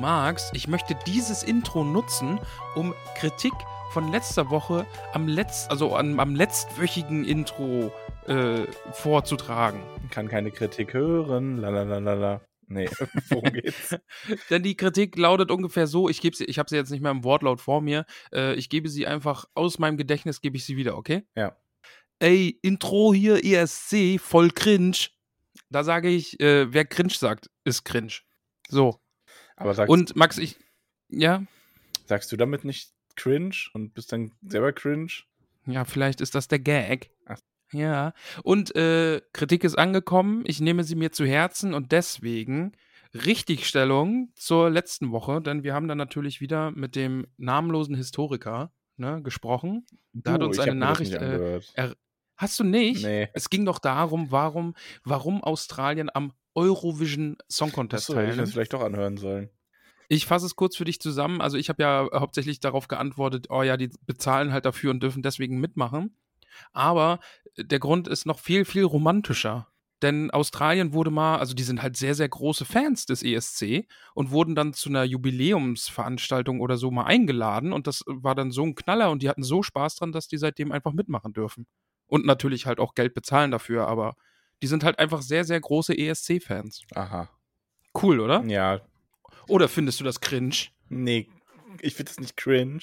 magst, ich möchte dieses Intro nutzen, um Kritik von letzter Woche am letzt, also am, am letztwöchigen Intro äh, vorzutragen. Kann keine Kritik hören. Lalalala. Nee, worum geht's? Denn die Kritik lautet ungefähr so, ich gebe sie, ich habe sie jetzt nicht mehr im Wortlaut vor mir, äh, ich gebe sie einfach aus meinem Gedächtnis, gebe ich sie wieder, okay? Ja. Ey, Intro hier, ESC, voll cringe. Da sage ich, äh, wer cringe sagt, ist cringe. So. Aber sagst, Und Max, ich, ja, sagst du damit nicht cringe und bist dann selber cringe? ja, vielleicht ist das der Gag. Ach. Ja. Und äh, Kritik ist angekommen, ich nehme sie mir zu Herzen und deswegen Richtigstellung zur letzten Woche, denn wir haben dann natürlich wieder mit dem namenlosen Historiker ne, gesprochen. Da hat Du, uns ich eine Nachricht. Äh, hast du nicht? Nee. Es ging doch darum, warum, warum Australien am Eurovision Song Contest Achso, hätte ich vielleicht doch anhören sollen. Ich fasse es kurz für dich zusammen. Also ich habe ja hauptsächlich darauf geantwortet, oh ja, die bezahlen halt dafür und dürfen deswegen mitmachen. Aber der Grund ist noch viel, viel romantischer. Denn Australien wurde mal, also die sind halt sehr, sehr große Fans des ESC und wurden dann zu einer Jubiläumsveranstaltung oder so mal eingeladen und das war dann so ein Knaller und die hatten so Spaß dran, dass die seitdem einfach mitmachen dürfen. Und natürlich halt auch Geld bezahlen dafür, aber die sind halt einfach sehr, sehr große ESC-Fans. Aha. Cool, oder? Ja. Oder findest du das cringe? Nee, ich finde das nicht cringe.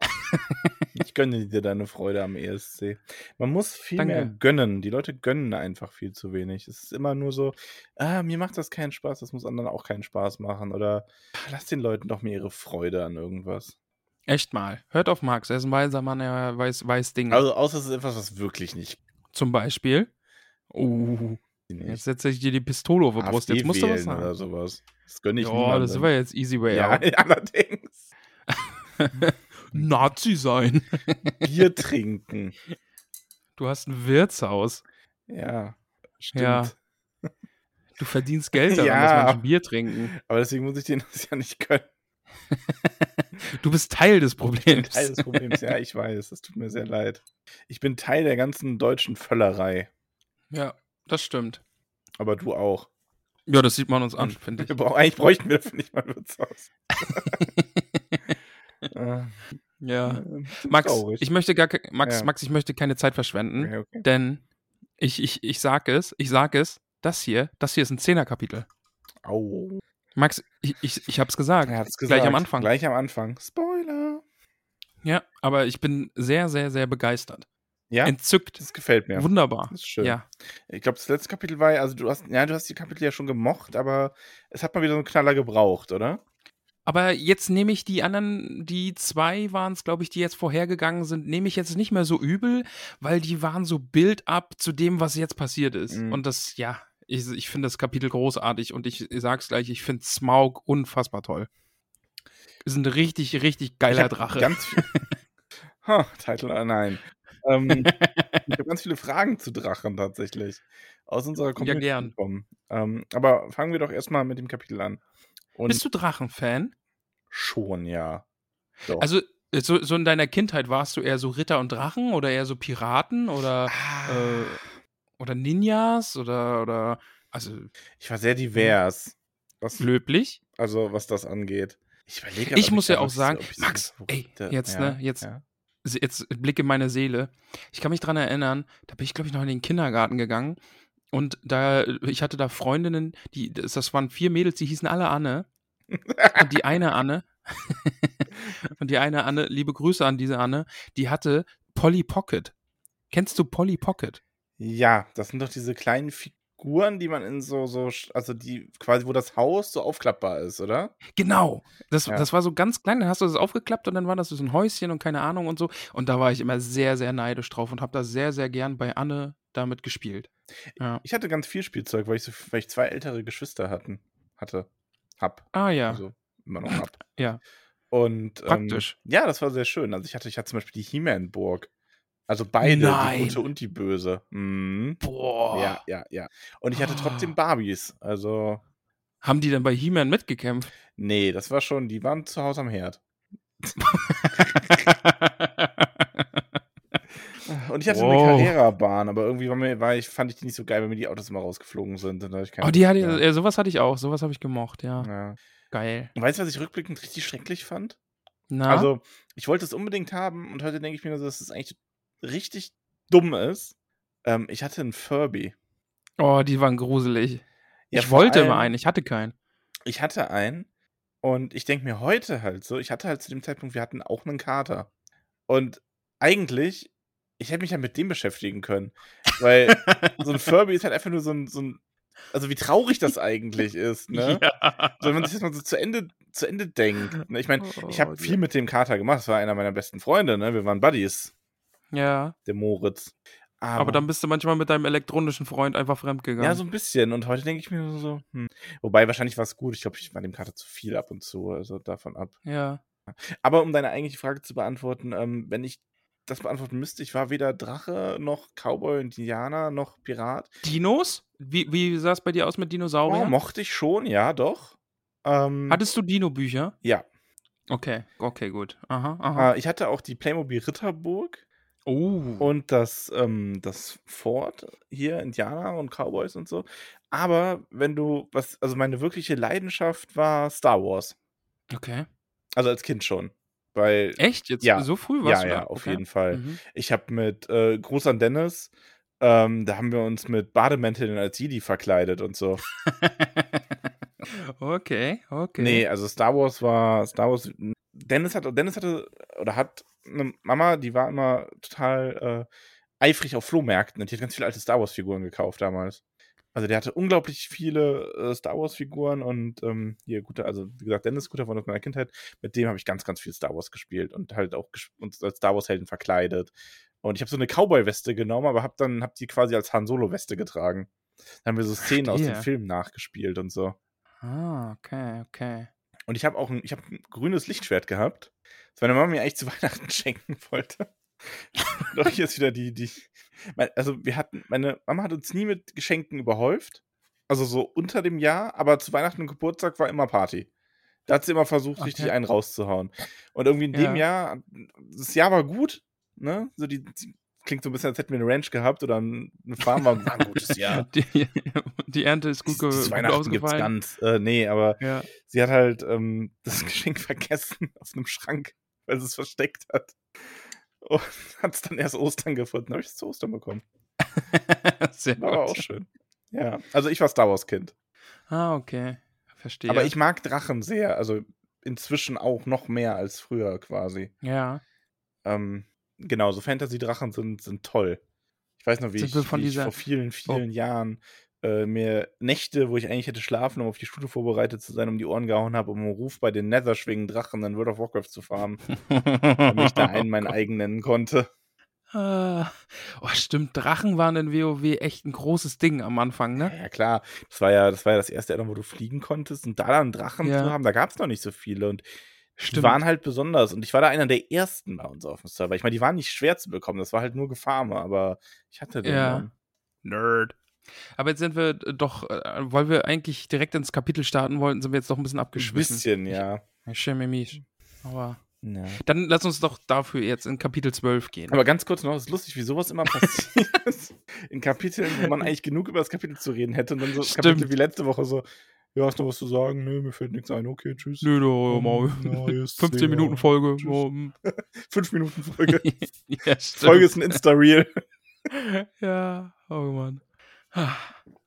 ich gönne dir deine Freude am ESC. Man muss viel Danke. mehr gönnen. Die Leute gönnen einfach viel zu wenig. Es ist immer nur so, ah, mir macht das keinen Spaß, das muss anderen auch keinen Spaß machen. Oder ah, lass den Leuten doch mehr ihre Freude an irgendwas. Echt mal. Hört auf Max, er ist ein weiser Mann, er weiß, weiß Dinge. Also, außer es ist etwas, was wirklich nicht. Zum Beispiel. Uh, jetzt setze ich dir die Pistole auf die Brust. Jetzt musst du was wählen oder sagen. sowas. Das gönne ich Ja, niemandem. das war jetzt easy way Ja, out. allerdings. Nazi sein. Bier trinken. Du hast ein Wirtshaus. Ja, stimmt. Ja. Du verdienst Geld daran, Ja. dass Menschen Bier trinken. Aber deswegen muss ich denen das ja nicht gönnen. Du bist Teil des Problems. Teil des Problems, ja, ich weiß. Das tut mir sehr leid. Ich bin Teil der ganzen deutschen Völlerei. Ja, das stimmt. Aber du auch. Ja, das sieht man uns an, finde ich. Eigentlich bräuchten wir dafür nicht mal ein Wirtshaus. Äh, Ja. Max, ich möchte gar Max, Ja. Max, ich möchte keine Zeit verschwenden. Okay, okay. Denn ich, ich, ich sag es, ich sag es, das hier, das hier ist ein Zehnerkapitel. Au. Max, ich, ich, ich hab's gesagt. Er hat's Gleich am gesagt. Anfang. Gleich am Anfang. Spoiler. Ja, aber ich bin sehr, sehr, sehr begeistert. Ja, Entzückt. das gefällt mir. Wunderbar. Das ist schön. Ja. Ich glaube, das letzte Kapitel war, also du hast, ja, du hast die Kapitel ja schon gemocht, aber es hat mal wieder so einen Knaller gebraucht, oder? Aber jetzt nehme ich die anderen, die zwei waren es, glaube ich, die jetzt vorhergegangen sind, nehme ich jetzt nicht mehr so übel, weil die waren so Build-up zu dem, was jetzt passiert ist. Mhm. Und das, ja, ich, ich finde das Kapitel großartig und ich, sag's gleich, ich finde Smaug unfassbar toll. Ist ein richtig, richtig Ich geiler Drache. Ganz viel. ha, Titel, äh, nein. Ähm, ich habe ganz viele Fragen zu Drachen tatsächlich. Aus unserer Community gern. bekommen. Ähm, aber fangen wir doch erstmal mit dem Kapitel an. Und Bist du Drachenfan? schon, ja. Doch. Also, so, so in deiner Kindheit warst du eher so Ritter und Drachen oder eher so Piraten oder, Ah, äh, oder Ninjas oder, oder, also ich war sehr divers. Was, löblich? also, was das angeht. Ich überlege Ich muss ja auch sagen, Max, ey, jetzt, ja, ne, jetzt- Ja. Jetzt Blick in meine Seele. Ich kann mich dran erinnern, da bin ich, glaube ich, noch in den Kindergarten gegangen und da, ich hatte da Freundinnen, die, das waren vier Mädels, die hießen alle Anne. Und die eine Anne, Und die eine Anne, liebe Grüße an diese Anne, die hatte Polly Pocket. Kennst du Polly Pocket? Ja, das sind doch diese kleinen Figuren, die man in so, so, also die quasi, wo das Haus so aufklappbar ist, oder? Genau. Das, Ja. das war so ganz klein, dann hast du das aufgeklappt und dann war das so ein Häuschen und keine Ahnung und so. Und da war ich immer sehr, sehr neidisch drauf und habe da sehr, sehr gern bei Anne damit gespielt. Ja. Ich hatte ganz viel Spielzeug, weil ich, so, weil ich zwei ältere Geschwister hatten, hatte. Hab. Ah ja, Also immer noch hab. ja. Und ähm, Praktisch. ja, das war sehr schön. Also ich hatte, ich hatte zum Beispiel die He-Man-Burg. Also beide, Nein. die gute und die böse. Mhm. Boah. Ja, ja, ja. Und ich hatte trotzdem Ah. Barbies. Also, Haben die denn bei He-Man mitgekämpft? nee, das war schon, die waren zu Hause am Herd. Und ich hatte Wow. eine Carrera-Bahn, aber irgendwie war mir, war ich, fand ich die nicht so geil, wenn mir die Autos immer rausgeflogen sind. Und ich keine oh, die hatte, mehr. äh, sowas hatte ich auch. Sowas habe ich gemocht, ja. ja. Geil. Und weißt du, was ich rückblickend richtig schrecklich fand? Na? Also, ich wollte es unbedingt haben und heute denke ich mir, dass es eigentlich richtig dumm ist. Ähm, ich hatte einen Furby. oh, die waren gruselig. Ja, ich wollte immer allem- einen, ich hatte keinen. Ich hatte einen und ich denke mir heute halt so, ich hatte halt zu dem Zeitpunkt, wir hatten auch einen Kater. Und eigentlich, ich hätte mich ja mit dem beschäftigen können. Weil so ein Furby ist halt einfach nur so ein, so ein also wie traurig das eigentlich ist, ne? Ja. So, wenn man sich das mal so zu Ende, zu Ende denkt. Ne? Ich meine, ich Oh, habe viel mit dem Kater gemacht, das war einer meiner besten Freunde, ne? Wir waren Buddies, Ja, der Moritz. aber dann bist du manchmal mit deinem elektronischen Freund einfach fremdgegangen. Ja, so ein bisschen. Und heute denke ich mir so, hm. Wobei, wahrscheinlich war es gut. Ich glaube, ich war dem Kater zu viel ab und zu, also davon ab. ja. Aber um deine eigentliche Frage zu beantworten, ähm, wenn ich das beantworten müsste, ich war weder Drache noch Cowboy und Indianer noch Pirat. Dinos? Wie, wie sah es bei dir aus mit Oh, Dinosauriern? mochte ich schon, ja, doch. Ähm, Hattest du Dino-Bücher? ja. Okay, okay, gut. Aha, aha. Äh, ich hatte auch die Playmobil Ritterburg oh. und das, ähm, das Fort hier, Indianer und Cowboys und so. Aber wenn du, was, also meine wirkliche Leidenschaft war Star Wars. okay. Also als Kind schon. Weil, Echt? Jetzt Ja. so früh ja, warst du ja, da? auf okay. jeden Fall. Mhm. Ich habe mit äh, Gruß an Dennis, ähm, da haben wir uns mit Bademänteln als Jedi verkleidet und so. okay, okay. Nee, also Star Wars war Star Wars. Dennis hat, Dennis hatte oder hat eine Mama, die war immer total äh, eifrig auf Flohmärkten und die hat ganz viele alte Star Wars Figuren gekauft damals. Also der hatte unglaublich viele äh, Star Wars Figuren und ähm, hier guter, also wie gesagt Dennis guter Freund aus meiner Kindheit, mit dem habe ich ganz ganz viel Star Wars gespielt und halt auch uns als Star Wars Helden verkleidet. Und ich habe so eine Cowboy Weste genommen, aber habe dann hab die quasi als Han Solo Weste getragen. Dann haben wir so Szenen aus dem Verstehe. Film nachgespielt und so. Ah, okay, okay. Und ich habe auch ein, ich hab ein grünes Lichtschwert gehabt, das meine Mama mir eigentlich zu Weihnachten schenken wollte. Doch ist wieder die, die. Also, wir hatten, meine Mama hat uns nie mit Geschenken überhäuft. Also so unter dem Jahr, aber zu Weihnachten und Geburtstag war immer Party. Da hat sie immer versucht, richtig Okay. einen rauszuhauen. Und irgendwie in dem Jahr, das Jahr war gut, ne? So die, die klingt so ein bisschen, als hätten wir eine Ranch gehabt oder eine Farm, war, ein gutes Jahr. Die, die Ernte ist gut, Dieses gut Weihnachten gibt's ausgefallen. ganz. Äh, nee, aber Ja. sie hat halt ähm, das Geschenk vergessen auf einem Schrank, weil sie es versteckt hat. Und hat es dann erst Ostern gefunden. Habe ich es zu Ostern bekommen. Sehr War aber auch schön. Ja, also ich war Star Wars Kind. Ah, okay. Verstehe. Aber ich mag Drachen sehr. Also inzwischen auch noch mehr als früher quasi. Ja. Ähm, genau, so Fantasy-Drachen sind, sind toll. Ich weiß noch, wie, Sind ich, wie ich Oh. vor vielen, vielen Jahren äh, mir Nächte, wo ich eigentlich hätte schlafen, um auf die Schule vorbereitet zu sein, um die Ohren gehauen habe, um einen Ruf bei den Netherschwingen Drachen in World of Warcraft zu farmen, damit ich da einen meinen eigen nennen konnte. Ah. Oh, stimmt. Drachen waren in WoW echt ein großes Ding am Anfang, ne? Ja, klar, das war ja das, war ja das erste Addon, wo du fliegen konntest und da dann Drachen Ja. zu haben, da gab es noch nicht so viele und die Stimmt. waren halt besonders und ich war da einer der ersten bei uns auf dem Server. Ich meine, die waren nicht schwer zu bekommen, das war halt nur Gefarme, aber ich hatte den Ja. Nerd. Aber jetzt sind wir äh, doch, äh, weil wir eigentlich direkt ins Kapitel starten wollten, sind wir jetzt doch ein bisschen Ein abgeschwiffen. bisschen, ja. Ich schäme mich. Aber ja. dann lass uns doch dafür jetzt in Kapitel 12 gehen. Aber ganz kurz noch, es ist lustig, wie sowas immer passiert. In Kapiteln, wo man eigentlich genug über das Kapitel zu reden hätte und dann so Stimmt. Kapitel wie letzte Woche so, ja, hast du noch was zu sagen? Nö, mir fällt nichts ein, okay, tschüss. Nö, doch, mal. Ja, jetzt 15 sehen wir. Minuten Folge. Tschüss. Oh, hm. Fünf Minuten Folge. ja. Folge ist ein Insta-Reel. Ja, oh Mann.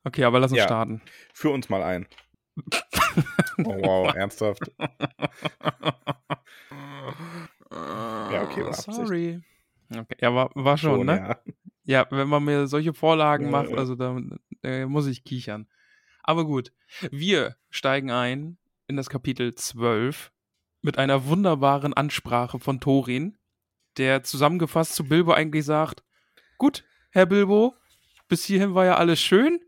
Okay, aber lass uns Ja. starten. Für uns mal ein. Oh, wow, ernsthaft. Ja, okay, war. Sorry. Okay, ja, war, war schon, ne? ja. Ja, wenn man mir solche Vorlagen Ja, macht, also da äh, muss ich kichern. Aber gut, wir steigen ein in das Kapitel 12 mit einer wunderbaren Ansprache von Thorin, der zusammengefasst zu Bilbo eigentlich sagt: Gut, Herr Bilbo, bis hierhin war ja alles schön,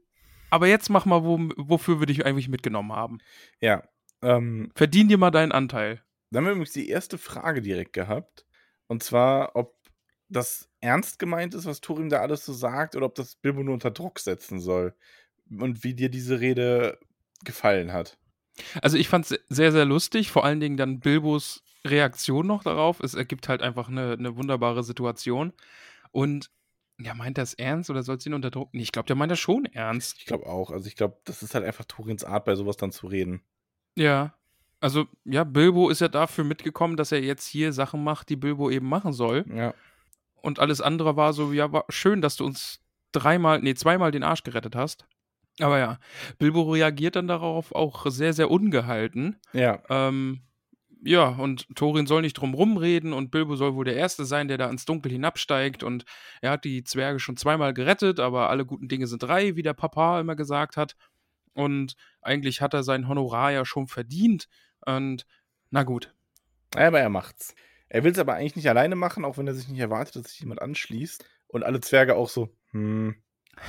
aber jetzt mach mal, wo, wofür wir dich eigentlich mitgenommen haben. Ja. Ähm, Verdien dir mal deinen Anteil. dann haben wir übrigens die erste Frage direkt gehabt. Und zwar, ob das ernst gemeint ist, was Thorin da alles so sagt, oder ob das Bilbo nur unter Druck setzen soll. Und wie dir diese Rede gefallen hat. Also ich fand es sehr, sehr lustig, vor allen Dingen dann Bilbos Reaktion noch darauf. Es ergibt halt einfach eine, eine wunderbare Situation. Und ja, meint er es ernst oder soll es ihn unter Druck? Nee, ich glaube, der meint das schon ernst. Ich glaube auch. Also ich glaube, das ist halt einfach Torins Art, bei sowas dann zu reden. Ja. Also, ja, Bilbo ist ja dafür mitgekommen, dass er jetzt hier Sachen macht, die Bilbo eben machen soll. Ja. Und alles andere war so, ja, war schön, dass du uns dreimal, nee, zweimal den Arsch gerettet hast. Aber ja, Bilbo reagiert dann darauf auch sehr, sehr ungehalten. Ja. Ähm, ja, und Thorin soll nicht drum rumreden und Bilbo soll wohl der Erste sein, der da ins Dunkel hinabsteigt und er hat die Zwerge schon zweimal gerettet, aber alle guten Dinge sind drei, wie der Papa immer gesagt hat. Und eigentlich hat er sein Honorar ja schon verdient. Und na gut. Aber er macht's. Er will es aber eigentlich nicht alleine machen, auch wenn er sich nicht erwartet, dass sich jemand anschließt. Und alle Zwerge auch so, hm,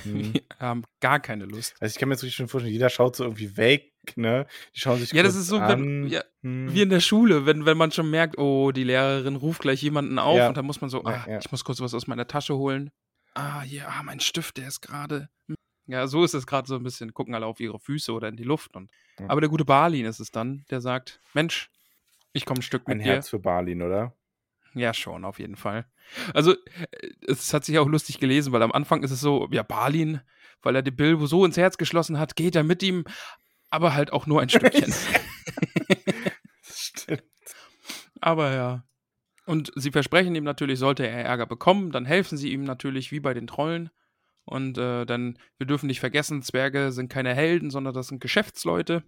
hm. Wir haben gar keine Lust. Also ich kann mir jetzt wirklich schon vorstellen, jeder schaut so irgendwie weg, ne? Die schauen sich Ja, das ist so, wenn, ja, hm. wie in der Schule, wenn, wenn man schon merkt, oh, die Lehrerin ruft gleich jemanden auf Ja. und dann muss man so, ah, ja. ich muss kurz was aus meiner Tasche holen. Ah, hier, ah, mein Stift, der ist gerade. hm. Ja, so ist es gerade so ein bisschen. Gucken alle auf ihre Füße oder in die Luft. Und. Aber der gute Balin ist es dann, der sagt: Mensch, ich komme ein Stück mit Ein dir. Herz für Balin, oder? Ja, schon, auf jeden Fall. Also, äh, es hat sich auch lustig gelesen, weil am Anfang ist es so, ja, Balin, weil er die Bilbo so ins Herz geschlossen hat, geht er mit ihm, aber halt auch nur ein Stückchen. Stimmt. Aber ja. Und sie versprechen ihm natürlich, sollte er Ärger bekommen, dann helfen sie ihm natürlich wie bei den Trollen. Und äh, dann, wir dürfen nicht vergessen, Zwerge sind keine Helden, sondern das sind Geschäftsleute.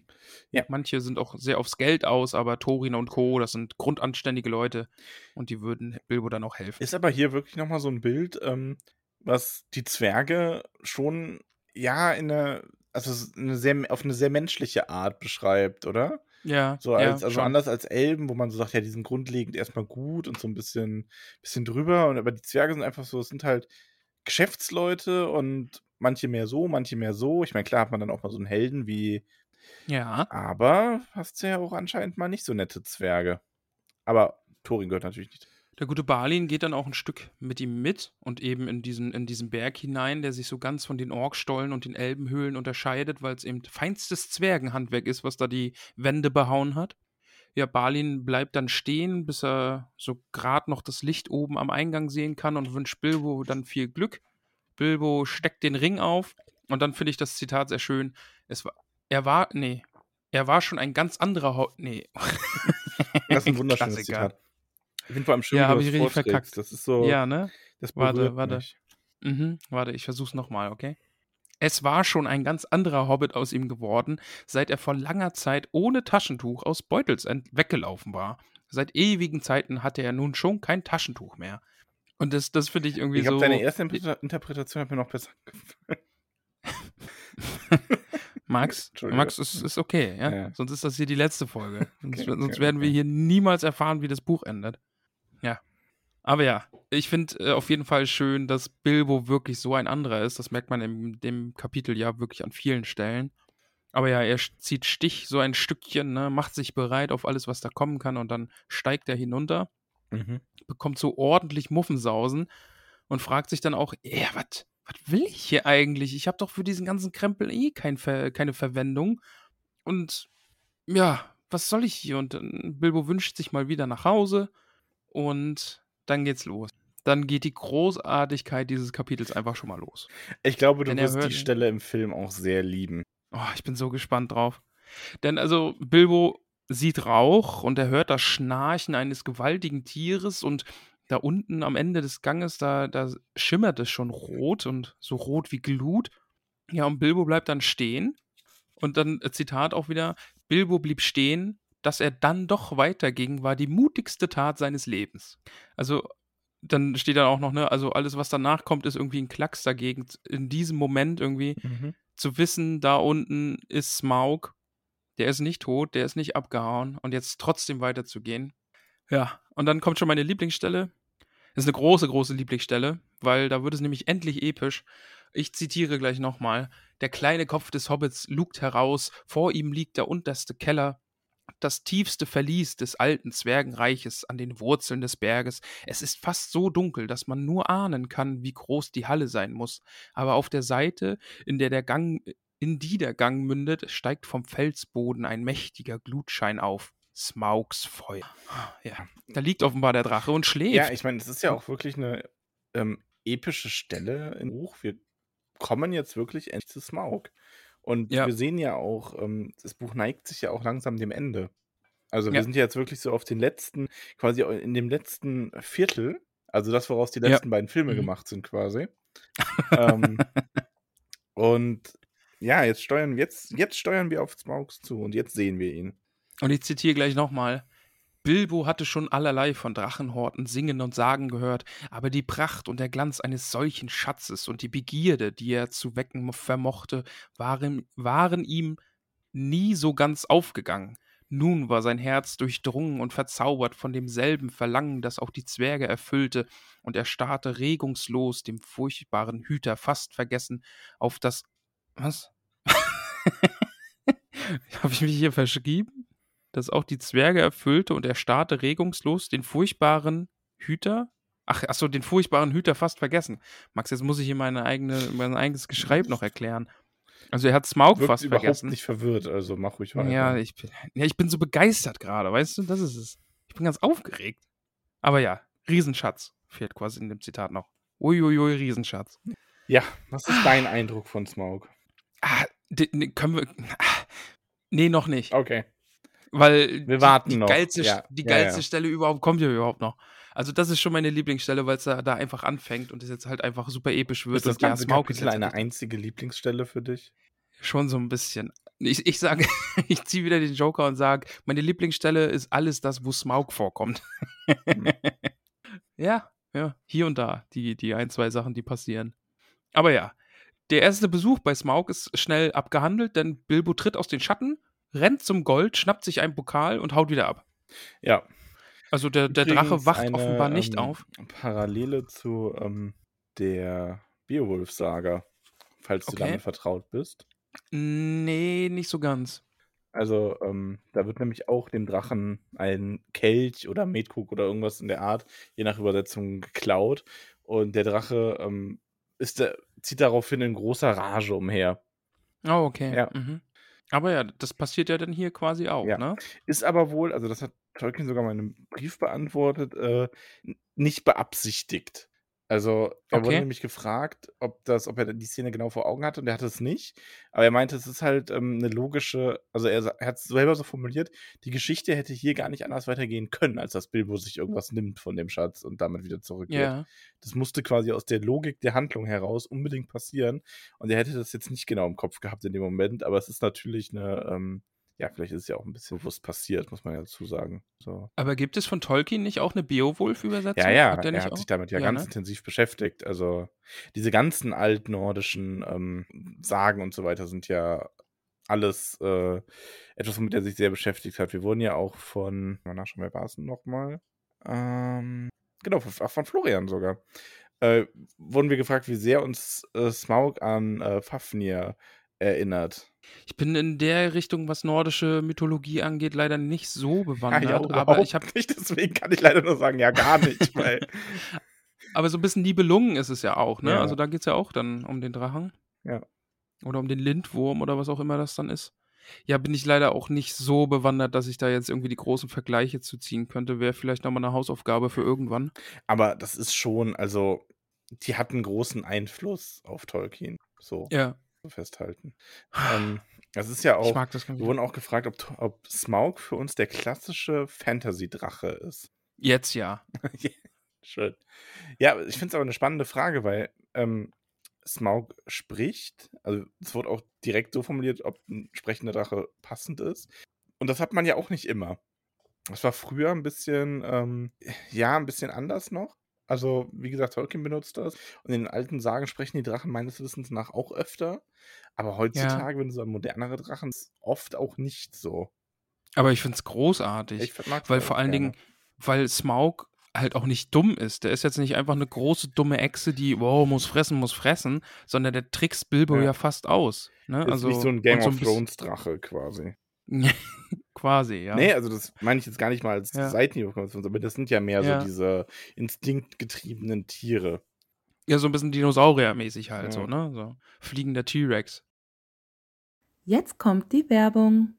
Ja. Manche sind auch sehr aufs Geld aus, aber Thorin und Co., das sind grundanständige Leute und die würden Bilbo dann auch helfen. Ist aber hier wirklich nochmal so ein Bild, ähm, was die Zwerge schon, ja, in eine, also eine sehr, auf eine sehr menschliche Art beschreibt, oder? Ja, So als, ja, also schon. anders als Elben, wo man so sagt, ja, die sind grundlegend erstmal gut und so ein bisschen, bisschen drüber. Und aber die Zwerge sind einfach so, es sind halt Geschäftsleute und manche mehr so, manche mehr so. Ich meine, klar hat man dann auch mal so einen Helden wie, Ja, aber hast ja auch anscheinend mal nicht so nette Zwerge. Aber Thorin gehört natürlich nicht. Der gute Balin geht dann auch ein Stück mit ihm mit und eben in diesen, in diesen Berg hinein, der sich so ganz von den Orkstollen und den Elbenhöhlen unterscheidet, weil es eben feinstes Zwergenhandwerk ist, was da die Wände behauen hat. Ja, Balin bleibt dann stehen, bis er so gerade noch das Licht oben am Eingang sehen kann und wünscht Bilbo dann viel Glück. Bilbo steckt den Ring auf und dann finde ich das Zitat sehr schön. Es war, er war, nee, er war schon ein ganz anderer, Ho nee. Das ist ein wunderschönes Klassiker. Zitat. Ich finde vor allem schön, Ja, wie hab du ich richtig vorträgst. verkackt. Das ist so, Ja, ne? das Warte, warte. mich. Mhm, warte, ich versuch's nochmal, okay? Es war schon ein ganz anderer Hobbit aus ihm geworden, seit er vor langer Zeit ohne Taschentuch aus Beutels weggelaufen war. Seit ewigen Zeiten hatte er nun schon kein Taschentuch mehr. Und das, das finde ich irgendwie Ich so. glaube, deine erste Interpreta- Interpretation hat mir noch besser gefallen. Max. Max ist, ist okay, ja? Ja. Sonst ist das hier die letzte Folge. Sonst, Okay, okay, sonst werden wir okay. hier niemals erfahren, wie das Buch endet. Ja. Aber ja, ich finde äh, auf jeden Fall schön, dass Bilbo wirklich so ein anderer ist. Das merkt man in dem Kapitel ja wirklich an vielen Stellen. Aber ja, er zieht Stich so ein Stückchen, ne, macht sich bereit auf alles, was da kommen kann und dann steigt er hinunter Mhm. bekommt so ordentlich Muffensausen und fragt sich dann auch, ja, was will ich hier eigentlich? Ich habe doch für diesen ganzen Krempel eh kein Ver keine Verwendung. Und ja, was soll ich hier? Und Bilbo wünscht sich mal wieder nach Hause und dann geht's los. Dann geht die Großartigkeit dieses Kapitels einfach schon mal los. Ich glaube, du Wenn er wirst die Stelle im Film auch sehr lieben. Oh, ich bin so gespannt drauf. Denn also Bilbo sieht Rauch und er hört das Schnarchen eines gewaltigen Tieres und da unten am Ende des Ganges, da, da schimmert es schon rot und so rot wie Glut. Ja, und Bilbo bleibt dann stehen und dann äh, Zitat auch wieder, Bilbo blieb stehen, dass er dann doch weiterging, war die mutigste Tat seines Lebens. Also dann steht da auch noch, ne, also alles, was danach kommt, ist irgendwie ein Klacks dagegen. In diesem Moment irgendwie Mhm. zu wissen, da unten ist Smaug, der ist nicht tot, der ist nicht abgehauen und jetzt trotzdem weiterzugehen. Ja, und dann kommt schon meine Lieblingsstelle. Das ist eine große, große Lieblingsstelle, weil da wird es nämlich endlich episch. Ich zitiere gleich nochmal. Der kleine Kopf des Hobbits lugt heraus, vor ihm liegt der unterste Keller, das tiefste Verlies des alten Zwergenreiches an den Wurzeln des Berges. Es ist fast so dunkel, dass man nur ahnen kann, wie groß die Halle sein muss. Aber auf der Seite, in der der Gang, in die der Gang mündet, steigt vom Felsboden ein mächtiger Glutschein auf. Smaugs Feuer. Ja, da liegt offenbar der Drache und schläft. Ja, ich meine, es ist ja auch wirklich eine ähm, epische Stelle im Buch. Wir kommen jetzt wirklich endlich zu Smaug. Und Ja. wir sehen ja auch, ähm, das Buch neigt sich ja auch langsam dem Ende. Also wir Ja. sind ja jetzt wirklich so auf den letzten, quasi in dem letzten Viertel, also das, woraus die Ja. letzten beiden Filme Mhm. gemacht sind, quasi. ähm, und ja, jetzt steuern, jetzt, jetzt steuern wir auf Smaugs zu und jetzt sehen wir ihn. Und ich zitiere gleich nochmal. Bilbo hatte schon allerlei von Drachenhorten singen und sagen gehört, aber die Pracht und der Glanz eines solchen Schatzes und die Begierde, die er zu wecken mo- vermochte, waren, waren ihm nie so ganz aufgegangen. Nun war sein Herz durchdrungen und verzaubert von demselben Verlangen, das auch die Zwerge erfüllte, und er starrte regungslos, dem furchtbaren Hüter fast vergessen, auf das. Was? Habe ich mich hier verschrieben? Das auch die Zwerge erfüllte und er starrte regungslos den furchtbaren Hüter. Ach, achso, den furchtbaren Hüter fast vergessen. Max, jetzt muss ich hier meine eigene, mein eigenes Geschreib noch erklären. Also er hat Smaug Wirkt fast überhaupt vergessen. nicht verwirrt, also mach ruhig weiter. Ja ich, bin, ja, ich bin so begeistert gerade, weißt du? Das ist es. Ich bin ganz aufgeregt. Aber ja, Riesenschatz fehlt quasi in dem Zitat noch. Uiuiui, Riesenschatz. ja, was ist dein Eindruck von Smaug? Ah, ne, können wir. Ah, nee, noch nicht. Okay. Weil Wir die, warten die noch. geilste, Ja, die ja, geilste ja. Stelle überhaupt kommt ja überhaupt noch. Also das ist schon meine Lieblingsstelle, weil es da, da einfach anfängt und es jetzt halt einfach super episch wird. Ist das ja, ganze ist Kapitel eine einzige Lieblingsstelle für dich? schon so ein bisschen. Ich, ich sage, ich ziehe wieder den Joker und sage, meine Lieblingsstelle ist alles das, wo Smaug vorkommt. Hm. ja, ja, hier und da, die, die ein, zwei Sachen, die passieren. Aber ja, der erste Besuch bei Smaug ist schnell abgehandelt, denn Bilbo tritt aus den Schatten, rennt zum Gold, schnappt sich einen Pokal und haut wieder ab. Ja. Also der, der Drache wacht eine, offenbar nicht ähm, auf. Parallele zu ähm, der Beowulf-Saga, falls du Okay. damit vertraut bist. Nee, nicht so ganz. Also, ähm, da wird nämlich auch dem Drachen ein Kelch oder Metkrug oder irgendwas in der Art, je nach Übersetzung, geklaut. Und der Drache ähm, ist der, zieht daraufhin in großer Rage umher. Oh, okay. Ja. Mhm. Aber ja, das passiert ja dann hier quasi auch, Ja. ne? Ist aber wohl, also das hat Tolkien sogar mal in einem Brief beantwortet, äh, nicht beabsichtigt. Also er wurde Okay. nämlich gefragt, ob das, ob er die Szene genau vor Augen hatte und er hatte es nicht. Aber er meinte, es ist halt ähm, eine logische, also er, er hat es selber so formuliert, die Geschichte hätte hier gar nicht anders weitergehen können, als dass Bilbo sich irgendwas nimmt von dem Schatz und damit wieder zurückgeht. Ja. Das musste quasi aus der Logik der Handlung heraus unbedingt passieren. Und er hätte das jetzt nicht genau im Kopf gehabt in dem Moment, aber es ist natürlich eine, ähm, ja, vielleicht ist es ja auch ein bisschen bewusst passiert, muss man ja dazu sagen. So. Aber gibt es von Tolkien nicht auch eine Beowulf-Übersetzung? Ja, ja, Hat er hat auch? sich damit ja, Ja, ganz ne? intensiv beschäftigt. Also diese ganzen altnordischen ähm, Sagen und so weiter sind ja alles äh, etwas, womit er sich sehr beschäftigt hat. Wir wurden ja auch von, mal nachschauen, wer war es nochmal? Ähm, genau, von, von Florian sogar. Äh, wurden wir gefragt, wie sehr uns äh, Smaug an äh, Fafnir erinnert. Ich bin in der Richtung, was nordische Mythologie angeht, leider nicht so bewandert. Ja, ja, aber ich habe, nicht, deswegen kann ich leider nur sagen, ja, gar nicht, aber so ein bisschen Nibelungen ist es ja auch, ne? Ja. Also da geht es ja auch dann um den Drachen. Ja. Oder um den Lindwurm oder was auch immer das dann ist. Ja, bin ich leider auch nicht so bewandert, dass ich da jetzt irgendwie die großen Vergleiche zu ziehen könnte. Wäre vielleicht nochmal eine Hausaufgabe für irgendwann. Aber das ist schon, also, die hatten großen Einfluss auf Tolkien. So, Ja. Festhalten. Ähm, das ist ja auch, wir wurden auch gefragt, ob, ob Smaug für uns der klassische Fantasy-Drache ist. Jetzt ja. Schön. Ja, ich finde es aber eine spannende Frage, weil ähm, Smaug spricht, also es wurde auch direkt so formuliert, ob ein sprechender Drache passend ist. Und das hat man ja auch nicht immer. Das war früher ein bisschen, ähm, ja, ein bisschen anders noch. Also, wie gesagt, Tolkien benutzt das. Und in den alten Sagen sprechen die Drachen meines Wissens nach auch öfter. Aber heutzutage, wenn du so an modernere Drachen, ist oft auch nicht so. Aber ich finde es großartig. Ich weil vor allen gerne. Dingen, weil Smaug halt auch nicht dumm ist. Der ist jetzt nicht einfach eine große, dumme Echse, die, wow, muss fressen, muss fressen, sondern der trickst Bilbo Ja. ja, fast aus. Ne? Ist also, nicht so ein Game und of ein bisschen- Thrones Drache quasi. Quasi, ja. Nee, also das meine ich jetzt gar nicht mal als Ja. Seitenhiebe, aber das sind ja mehr Ja. so diese instinktgetriebenen Tiere. Ja, so ein bisschen Dinosaurier-mäßig halt, Ja. so, ne? So. Fliegender T-Rex. Jetzt kommt die Werbung.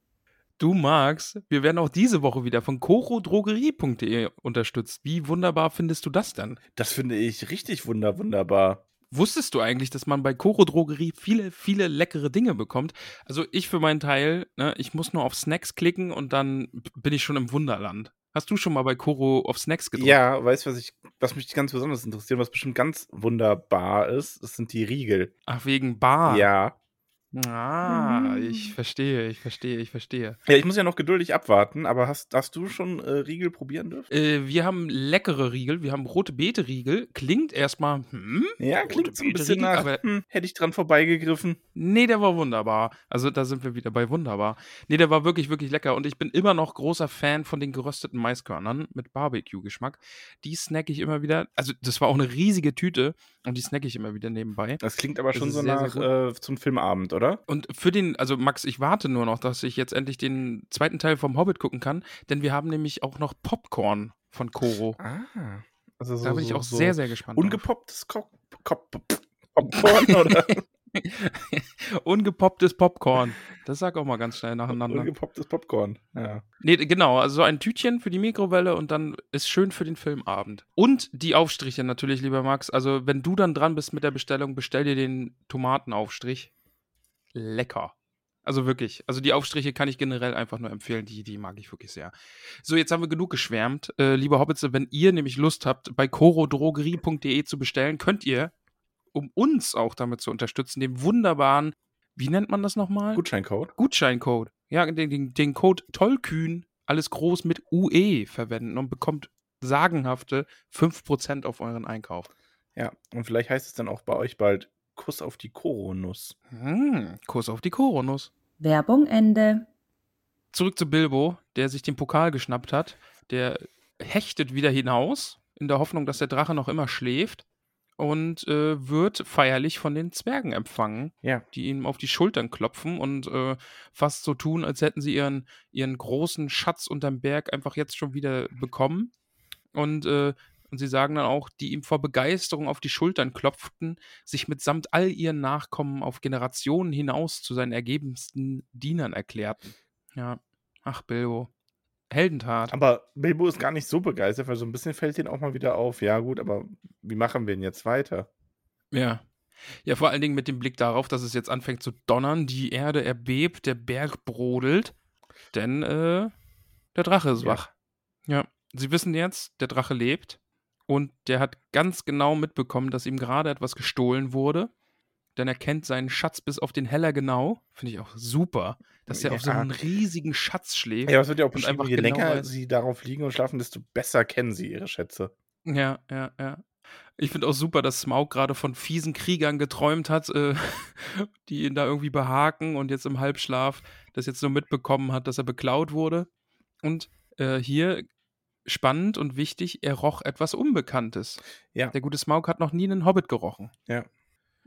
Du Max, wir werden auch diese Woche wieder von corodrogerie.de unterstützt. Wie wunderbar findest du das denn? Das finde ich richtig wunder, wunderbar. Wusstest du eigentlich, dass man bei Coro Drogerie viele, viele leckere Dinge bekommt? Also ich für meinen Teil, ne, ich muss nur auf Snacks klicken und dann bin ich schon im Wunderland. Hast du schon mal bei Coro auf Snacks gedrückt? Ja, weißt du, was ich, was mich ganz besonders interessiert, was bestimmt ganz wunderbar ist, das sind die Riegel. Ach, wegen Bar. Ja. Ah, Mhm. ich verstehe, ich verstehe, ich verstehe. Ja, ich muss ja noch geduldig abwarten, aber hast, hast du schon äh, Riegel probieren dürfen? Äh, wir haben leckere Riegel, wir haben rote Beete-Riegel. Klingt erstmal, hm? Ja, klingt so ein Beete bisschen Riegel, nach, aber- hm, hätte ich dran vorbeigegriffen. Nee, der war wunderbar. Also da sind wir wieder bei wunderbar. Nee, der war wirklich, wirklich lecker. Und ich bin immer noch großer Fan von den gerösteten Maiskörnern mit Barbecue-Geschmack. Die snack ich immer wieder. Also das war auch eine riesige Tüte und die snack ich immer wieder nebenbei. Das klingt aber schon so sehr, nach sehr äh, zum Filmabend, oder? Und für den, also Max, ich warte nur noch, dass ich jetzt endlich den zweiten Teil vom Hobbit gucken kann, denn wir haben nämlich auch noch Popcorn von Koro. Ah. Also so, da bin ich auch so sehr, sehr gespannt. Ungepopptes Popcorn oder Ungepopptes Popcorn. Das sag auch mal ganz schnell nacheinander. ungepopptes Popcorn. Ja. Nee, genau, also so ein Tütchen für die Mikrowelle und dann ist schön für den Filmabend. Und die Aufstriche natürlich, lieber Max. Also, wenn du dann dran bist mit der Bestellung, bestell dir den Tomatenaufstrich. Lecker. Also wirklich. Also die Aufstriche kann ich generell einfach nur empfehlen. Die, die mag ich wirklich sehr. So, jetzt haben wir genug geschwärmt. Äh, liebe Hobbits, wenn ihr nämlich Lust habt, bei corodrogerie.de zu bestellen, könnt ihr, um uns auch damit zu unterstützen, den wunderbaren, wie nennt man das nochmal? Gutscheincode. Gutscheincode. Ja, den, den, den Code Tollkühn, alles groß mit UE verwenden und bekommt sagenhafte 5% auf euren Einkauf. Ja, und vielleicht heißt es dann auch bei euch bald Kuss auf die Koronuss. Hm, Kuss auf die Koronus. Werbung Ende. Zurück zu Bilbo, der sich den Pokal geschnappt hat. Der hechtet wieder hinaus, in der Hoffnung, dass der Drache noch immer schläft. Und äh, wird feierlich von den Zwergen empfangen, Ja. die ihm auf die Schultern klopfen und äh, fast so tun, als hätten sie ihren, ihren großen Schatz unterm Berg einfach jetzt schon wieder bekommen. Und, äh, und sie sagen dann auch, die ihm vor Begeisterung auf die Schultern klopften, sich mitsamt all ihren Nachkommen auf Generationen hinaus zu seinen ergebensten Dienern erklärten. Ja, ach Bilbo. Heldentat. Aber Bilbo ist gar nicht so begeistert, weil so ein bisschen fällt ihn auch mal wieder auf. Ja, gut, aber wie machen wir denn jetzt weiter? Ja. Ja, vor allen Dingen mit dem Blick darauf, dass es jetzt anfängt zu donnern, die Erde erbebt, der Berg brodelt, denn äh, der Drache ist Ja. wach. Ja, sie wissen jetzt, der Drache lebt und der hat ganz genau mitbekommen, dass ihm gerade etwas gestohlen wurde, denn er kennt seinen Schatz bis auf den Heller genau. Finde ich auch super, dass er auf so Ja. einen riesigen Schatz schläft. Ja, es wird ja auch beschrieben, einfach je genau länger weiß- sie darauf liegen und schlafen, desto besser kennen sie ihre Schätze. Ja, ja, ja. Ich finde auch super, dass Smaug gerade von fiesen Kriegern geträumt hat, äh, die ihn da irgendwie behaken und jetzt im Halbschlaf das jetzt nur mitbekommen hat, dass er beklaut wurde. Und äh, hier spannend und wichtig, er roch etwas Unbekanntes. Ja. Der gute Smaug hat noch nie einen Hobbit gerochen. Ja.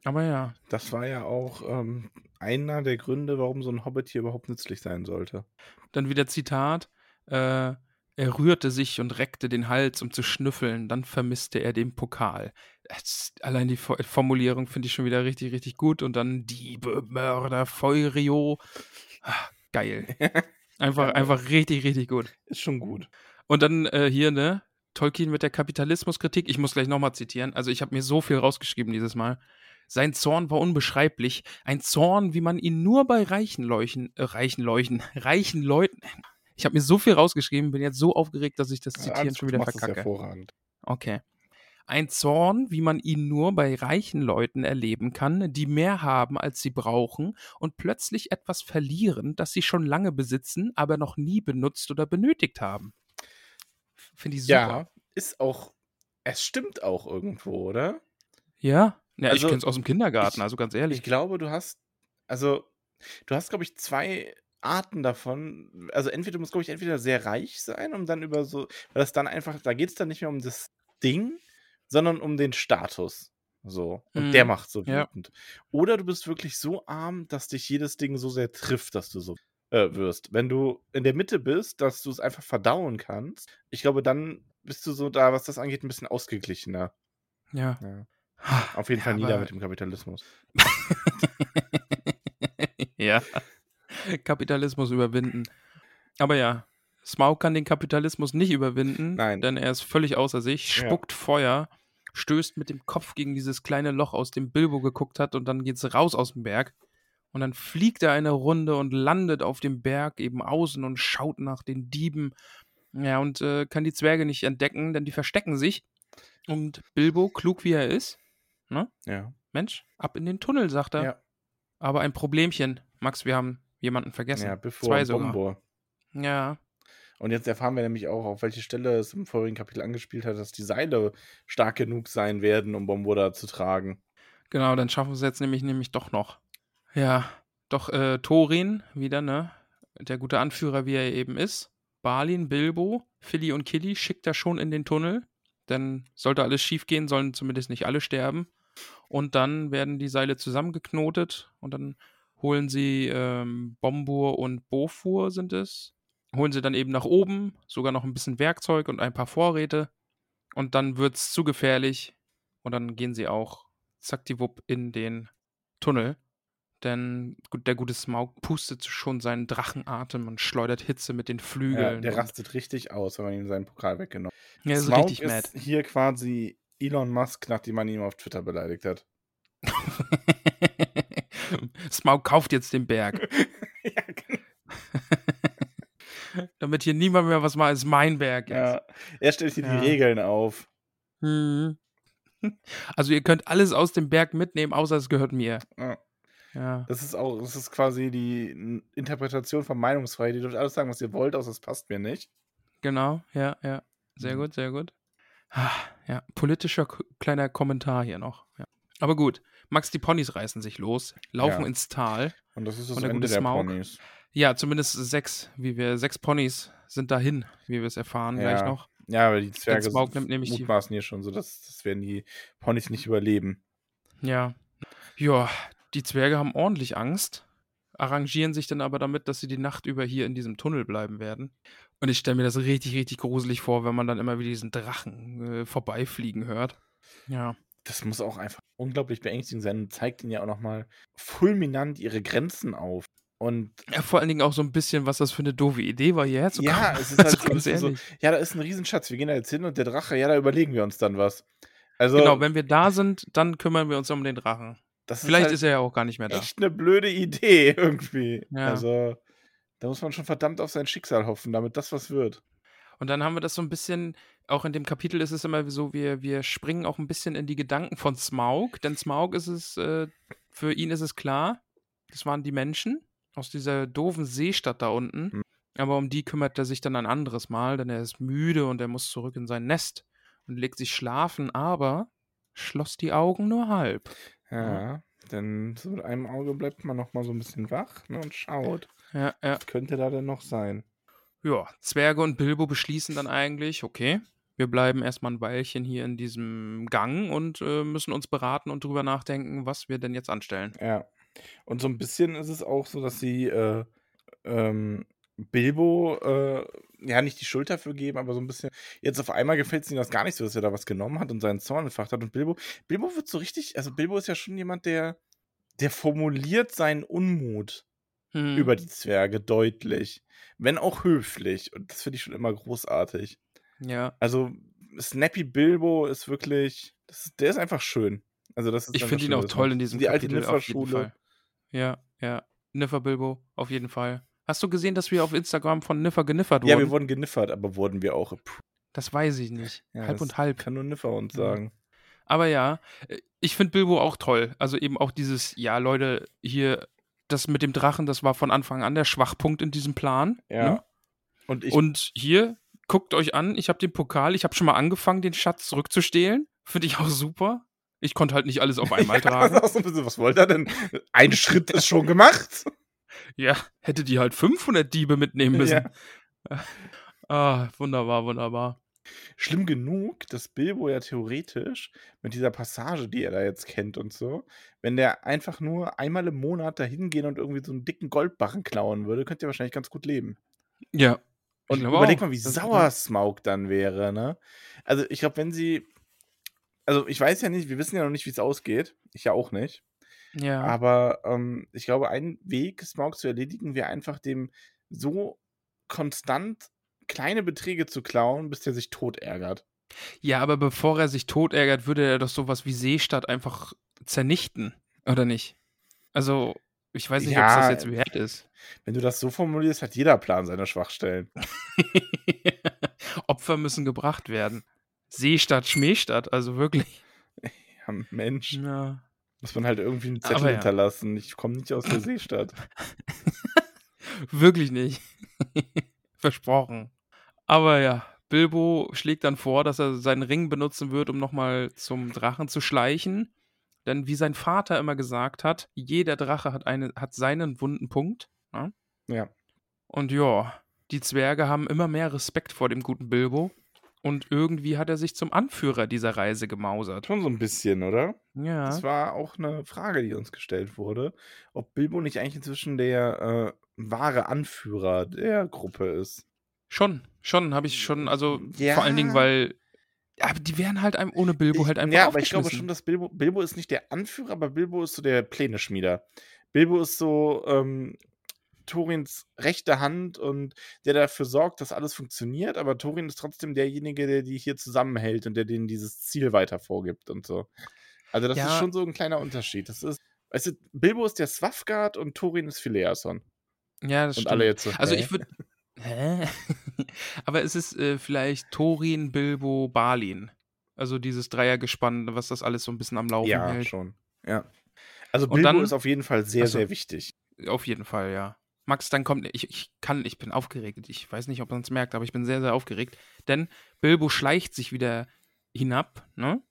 Aber ja, Das war ja auch ähm, einer der Gründe, warum so ein Hobbit hier überhaupt nützlich sein sollte. dann wieder Zitat. Äh, er rührte sich und reckte den Hals, um zu schnüffeln. Dann vermisste er den Pokal. Das, allein die Fo- Formulierung finde ich schon wieder richtig, richtig gut. Und dann Diebe, Mörder, Feurio. Ah, Geil. Einfach, einfach richtig, richtig gut. Ist schon gut. Und dann äh, hier, ne? Tolkien mit der Kapitalismuskritik. Ich muss gleich nochmal zitieren. Also, ich habe mir so viel rausgeschrieben dieses Mal. Sein Zorn war unbeschreiblich. Ein Zorn, wie man ihn nur bei reichen Leuchen, äh, reichen Leuchten, reichen Leuten. Ich habe mir so viel rausgeschrieben, bin jetzt so aufgeregt, dass ich das Zitieren Alles schon wieder verkacke. hervorragend. Okay. Ein Zorn, wie man ihn nur bei reichen Leuten erleben kann, die mehr haben, als sie brauchen und plötzlich etwas verlieren, das sie schon lange besitzen, aber noch nie benutzt oder benötigt haben. Finde ich super. Ja, ist auch. Es stimmt auch irgendwo, oder? Ja, ja Also, ich kenne es aus dem Kindergarten, ich- also ganz ehrlich. Ich glaube, du hast. Also, du hast, glaube ich, zwei Arten davon. Also, entweder du musst, glaube ich, entweder sehr reich sein, um dann über so. Weil das dann einfach. Da geht es dann nicht mehr um das Ding, sondern um den Status. So. Und der Mhm, macht so ja. wütend. Oder du bist wirklich so arm, dass dich jedes Ding so sehr trifft, dass du so äh, wirst. Wenn du in der Mitte bist, dass du es einfach verdauen kannst, ich glaube, dann bist du so da, was das angeht, ein bisschen ausgeglichener. Ja. Ja. Ha, Auf jeden ja, Fall nieder mit dem Kapitalismus. ja. Kapitalismus überwinden. Aber ja, Smaug kann den Kapitalismus nicht überwinden, Nein. denn er ist völlig außer sich, Ja. spuckt Feuer, stößt mit dem Kopf gegen dieses kleine Loch, aus dem Bilbo geguckt hat, und dann geht's raus aus dem Berg. Und dann fliegt er eine Runde und landet auf dem Berg eben außen und schaut nach den Dieben. Ja, und äh, kann die Zwerge nicht entdecken, denn die verstecken sich. Und Bilbo, klug wie er ist, ne? Ja. Mensch, ab in den Tunnel, sagt er. Ja, Aber ein Problemchen. Max, wir haben jemanden vergessen. ja bevor Zwei sogar. Bombor. Ja, Und jetzt erfahren wir nämlich auch, auf welche Stelle es im vorigen Kapitel angespielt hat, dass die Seile stark genug sein werden, um Bombor da zu tragen. genau, dann schaffen wir es jetzt nämlich, nämlich doch noch. Ja, doch äh, Thorin wieder, ne? Der gute Anführer, wie er eben ist. Balin, Bilbo, Philly und Killy schickt er schon in den Tunnel. Denn sollte alles schief gehen, sollen zumindest nicht alle sterben. Und dann werden die Seile zusammengeknotet und dann holen sie ähm, Bombur und Bofur sind es. Holen sie dann eben nach oben, sogar noch ein bisschen Werkzeug und ein paar Vorräte. Und dann wird es zu gefährlich. Und dann gehen sie auch zackdiwupp in den Tunnel. Denn der gute Smaug pustet schon seinen Drachenatem und schleudert Hitze mit den Ja, Flügeln. der und- rastet richtig aus, wenn man ihm seinen Pokal weggenommen hat. ja, ist Smaug richtig mad. ist hier quasi Elon Musk, nachdem man ihn auf Twitter beleidigt hat. Smaug kauft jetzt den Berg. ja, genau. Damit hier niemand mehr was macht, ist mein Berg jetzt. ja. Er stellt hier Ja. die Regeln auf. Mhm. Also ihr könnt alles aus dem Berg mitnehmen, außer es gehört mir. Ja. Ja. Das ist auch, das ist quasi die Interpretation von Meinungsfreiheit. Ihr dürft alles sagen, was ihr wollt, außer es passt mir nicht. Genau, ja, ja. Sehr Mhm. gut, sehr gut. Ah, Ja, politischer kleiner Kommentar hier noch. Ja. Aber gut, Max, die Ponys reißen sich los, laufen Ja. ins Tal. Und das ist das Und der Ende gute der Smaug. Ponys. Ja, zumindest sechs, wie wir, sechs Ponys sind dahin, wie wir es erfahren gleich Ja. noch. Ja, aber die Zwerge Smaug nimmt nämlich mutmaßen hier schon so, dass das werden die Ponys nicht überleben. Ja. Ja, die Zwerge haben ordentlich Angst, arrangieren sich dann aber damit, dass sie die Nacht über hier in diesem Tunnel bleiben werden. Und ich stelle mir das richtig, richtig gruselig vor, wenn man dann immer wieder diesen Drachen äh, vorbeifliegen hört. Ja. Das muss auch einfach unglaublich beängstigend sein und zeigt ihnen ja auch nochmal fulminant ihre Grenzen auf. Und ja. Vor allen Dingen auch so ein bisschen, was das für eine doofe Idee war, hierher zu kommen. ja, es ist halt Also ganz so, ja, da ist ein Riesenschatz, wir gehen da jetzt hin und der Drache, ja, da überlegen wir uns dann was. Also, Genau, wenn wir da sind, dann kümmern wir uns um den Drachen. Das ist Vielleicht halt ist er ja auch gar nicht mehr da. echt eine blöde Idee irgendwie. Ja. Also, da muss man schon verdammt auf sein Schicksal hoffen, damit das was wird. Und dann haben wir das so ein bisschen, auch in dem Kapitel ist es immer so, wir, wir springen auch ein bisschen in die Gedanken von Smaug, denn Smaug ist es, äh, für ihn ist es klar, das waren die Menschen aus dieser doofen Seestadt da unten. Hm. Aber um die kümmert er sich dann ein anderes Mal, denn er ist müde und er muss zurück in sein Nest und legt sich schlafen, aber schloss die Augen nur halb. Ja, denn so mit einem Auge bleibt man noch mal so ein bisschen wach ne, und schaut. Ja, ja. Was könnte da denn noch sein? Ja, Zwerge und Bilbo beschließen dann eigentlich, okay, wir bleiben erstmal ein Weilchen hier in diesem Gang und äh, müssen uns beraten und drüber nachdenken, was wir denn jetzt anstellen. Ja. Und so ein bisschen ist es auch so, dass sie äh, ähm, Bilbo äh, ja nicht die Schuld dafür geben, aber so ein bisschen. Jetzt auf einmal gefällt es ihnen das gar nicht so, dass er da was genommen hat und seinen Zorn entfacht hat. Und Bilbo, Bilbo wird so richtig, also Bilbo ist ja schon jemand, der, der formuliert seinen Unmut Hm. über die Zwerge deutlich. Wenn auch höflich. Und das finde ich schon immer großartig. Ja, Also, Snappy Bilbo ist wirklich, das, der ist einfach schön. Also, das ist ich finde ihn auch toll in diesem Die alte Kapitel auf jeden Niffer-Schule. Ja, ja. Niffer Bilbo, auf jeden Fall. Hast du gesehen, dass wir auf Instagram von Niffer geniffert wurden? Ja, wir wurden geniffert, aber wurden wir auch? Das weiß ich nicht. Ja, halb und halb. Kann nur Nifferhund Ja. sagen. Aber ja, äh, ich finde Bilbo auch toll. Also eben auch dieses, ja, Leute, hier, das mit dem Drachen, das war von Anfang an der Schwachpunkt in diesem Plan. Ja. Ne? Und ich. Und hier, guckt euch an, ich habe den Pokal, ich habe schon mal angefangen, den Schatz zurückzustehlen. Finde ich auch super. Ich konnte halt nicht alles auf einmal Ja, tragen. so ein bisschen, was wollt ihr denn? Ein Schritt ist schon gemacht. Ja, hätte die halt 500 Diebe mitnehmen müssen. Ja. Ah, wunderbar, wunderbar. Schlimm genug, dass Bilbo ja theoretisch mit dieser Passage, die er da jetzt kennt und so, wenn der einfach nur einmal im Monat da hingehen und irgendwie so einen dicken Goldbarren klauen würde, könnte er wahrscheinlich ganz gut leben. Ja. Und überleg mal, wie sauer Smaug dann wäre, ne? Also, ich glaube, wenn sie. Also, ich weiß ja nicht, wir wissen ja noch nicht, wie es ausgeht. Ich ja auch nicht. Ja. Aber ähm, ich glaube, ein Weg, Smaug zu erledigen, wäre einfach dem so konstant kleine Beträge zu klauen, bis der sich tot ärgert. Ja, aber bevor er sich tot ärgert, würde er doch sowas wie Seestadt einfach zernichten, oder nicht? Also, ich weiß nicht, ob es Ja, das jetzt wert ist. Wenn du das so formulierst, hat jeder Plan seine Schwachstellen. Opfer müssen gebracht werden. Seestadt, Schmähstadt, also wirklich. Ja, Mensch, Ja. Muss man halt irgendwie einen Zettel ja. hinterlassen. Ich komme nicht aus der Seestadt. Wirklich nicht. Versprochen. Aber ja, Bilbo schlägt dann vor, dass er seinen Ring benutzen wird, um nochmal zum Drachen zu schleichen. Denn wie sein Vater immer gesagt hat, jeder Drache hat, eine, hat seinen wunden Punkt. Ja? Ja. Und ja, die Zwerge haben immer mehr Respekt vor dem guten Bilbo. Und irgendwie hat er sich zum Anführer dieser Reise gemausert. Schon so ein bisschen, oder? Ja. Das war auch eine Frage, die uns gestellt wurde, ob Bilbo nicht eigentlich inzwischen der äh, wahre Anführer der Gruppe ist. Schon, schon, habe ich schon, also Ja. vor allen Dingen, weil. Aber die wären halt einem ohne Bilbo halt einfach ja, aber ich glaube schon, dass Bilbo, Bilbo ist nicht der Anführer, aber Bilbo ist so der Pläneschmieder. Bilbo ist so ähm, Torins rechte Hand und der dafür sorgt, dass alles funktioniert, aber Torin ist trotzdem derjenige, der die hier zusammenhält und der denen dieses Ziel weiter vorgibt und so. Also das ist Ja. schon so ein kleiner Unterschied. Das ist, weißt du, Bilbo ist der Swafgard und Torin ist Phileason. Ja, das Und stimmt. alle jetzt so, Also hä? ich würde. Hä? Aber es ist äh, vielleicht Thorin, Bilbo, Balin. Also dieses Dreiergespann, was das alles so ein bisschen am Laufen Ja, hält. schon. Ja. Also Bilbo dann- ist auf jeden Fall sehr, Ach so. sehr wichtig. Auf jeden Fall, ja. Max, dann kommt. Ich, ich kann, ich bin aufgeregt. Ich weiß nicht, ob man es merkt, aber ich bin sehr, sehr aufgeregt. Denn Bilbo schleicht sich wieder hinab, ne?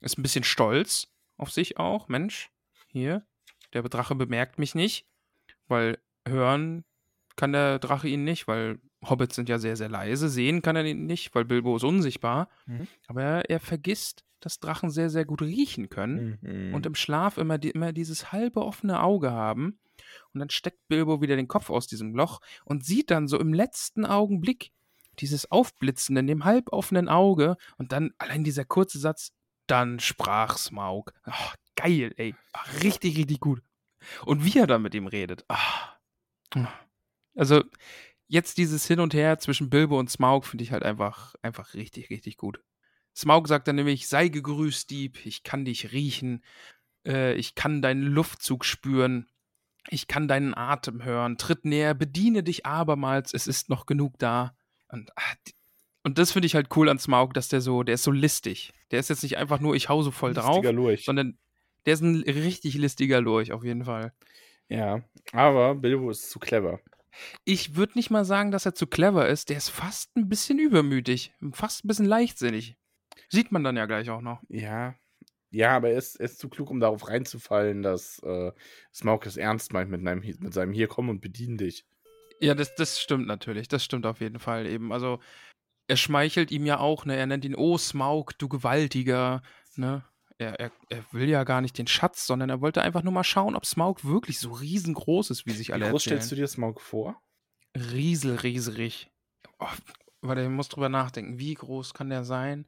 Ist ein bisschen stolz auf sich auch. Mensch, hier, der Drache bemerkt mich nicht. Weil hören kann der Drache ihn nicht, weil Hobbits sind ja sehr, sehr leise. Sehen kann er ihn nicht, weil Bilbo ist unsichtbar. Mhm. Aber er, er vergisst, dass Drachen sehr, sehr gut riechen können Mhm. und im Schlaf immer, die, immer dieses halbe offene Auge haben. Und dann steckt Bilbo wieder den Kopf aus diesem Loch und sieht dann so im letzten Augenblick dieses Aufblitzen in dem halboffenen Auge und dann allein dieser kurze Satz, dann sprach Smaug. Ach, geil, ey. Ach, richtig, richtig gut. Und wie er dann mit ihm redet. Ah. Also, jetzt dieses Hin und Her zwischen Bilbo und Smaug finde ich halt einfach, einfach richtig, richtig gut. Smaug sagt dann nämlich, sei gegrüßt, Dieb, ich kann dich riechen, äh, ich kann deinen Luftzug spüren, ich kann deinen Atem hören, tritt näher, bediene dich abermals, es ist noch genug da. Und, ah, und das finde ich halt cool an Smaug, dass der so, der ist so listig. Der ist jetzt nicht einfach nur, ich hau so voll drauf, Listiger Lurch. sondern der ist ein richtig listiger Lurch, auf jeden Fall. Ja, aber Bilbo ist zu clever. Ich würde nicht mal sagen, dass er zu clever ist. Der ist fast ein bisschen übermütig, fast ein bisschen leichtsinnig. Sieht man dann ja gleich auch noch. Ja. Ja, aber er ist, er ist zu klug, um darauf reinzufallen, dass äh, Smaug es ernst meint mit, einem, mit seinem Hier komm und bedien dich. Ja, das, das stimmt natürlich. Das stimmt auf jeden Fall eben. Also, er schmeichelt ihm ja auch, ne? Er nennt ihn, oh, Smaug, du Gewaltiger, ne? Er, er, er will ja gar nicht den Schatz, sondern er wollte einfach nur mal schauen, ob Smaug wirklich so riesengroß ist, wie sich Wie alle groß erzählen. stellst du dir Smaug vor? Rieselrieserig. Oh, warte, ich muss drüber nachdenken. Wie groß kann der sein?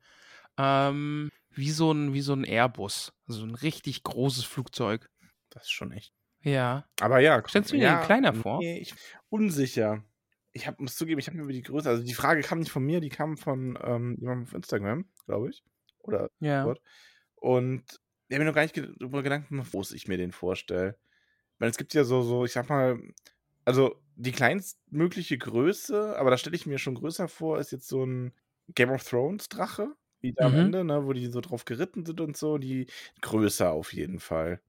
Ähm, wie so ein, wie so ein Airbus. Also ein richtig großes Flugzeug. Das ist schon echt. Ja. Aber ja. Stellst du dir ja, den kleiner vor? Nee, ich, unsicher. Ich hab, muss zugeben, ich habe mir über die Größe, also die Frage kam nicht von mir, die kam von ähm, jemandem auf Instagram, glaube ich. Oder Ja. Wort. Und ich habe mir noch gar nicht darüber Gedanken gemacht, wo ich mir den vorstelle. Weil es gibt ja so, so, ich sag mal, also die kleinstmögliche Größe, aber da stelle ich mir schon größer vor, ist jetzt so ein, Game of Thrones Drache, wie da am Mhm. Ende, ne, wo die so drauf geritten sind und so, die größer auf jeden Fall.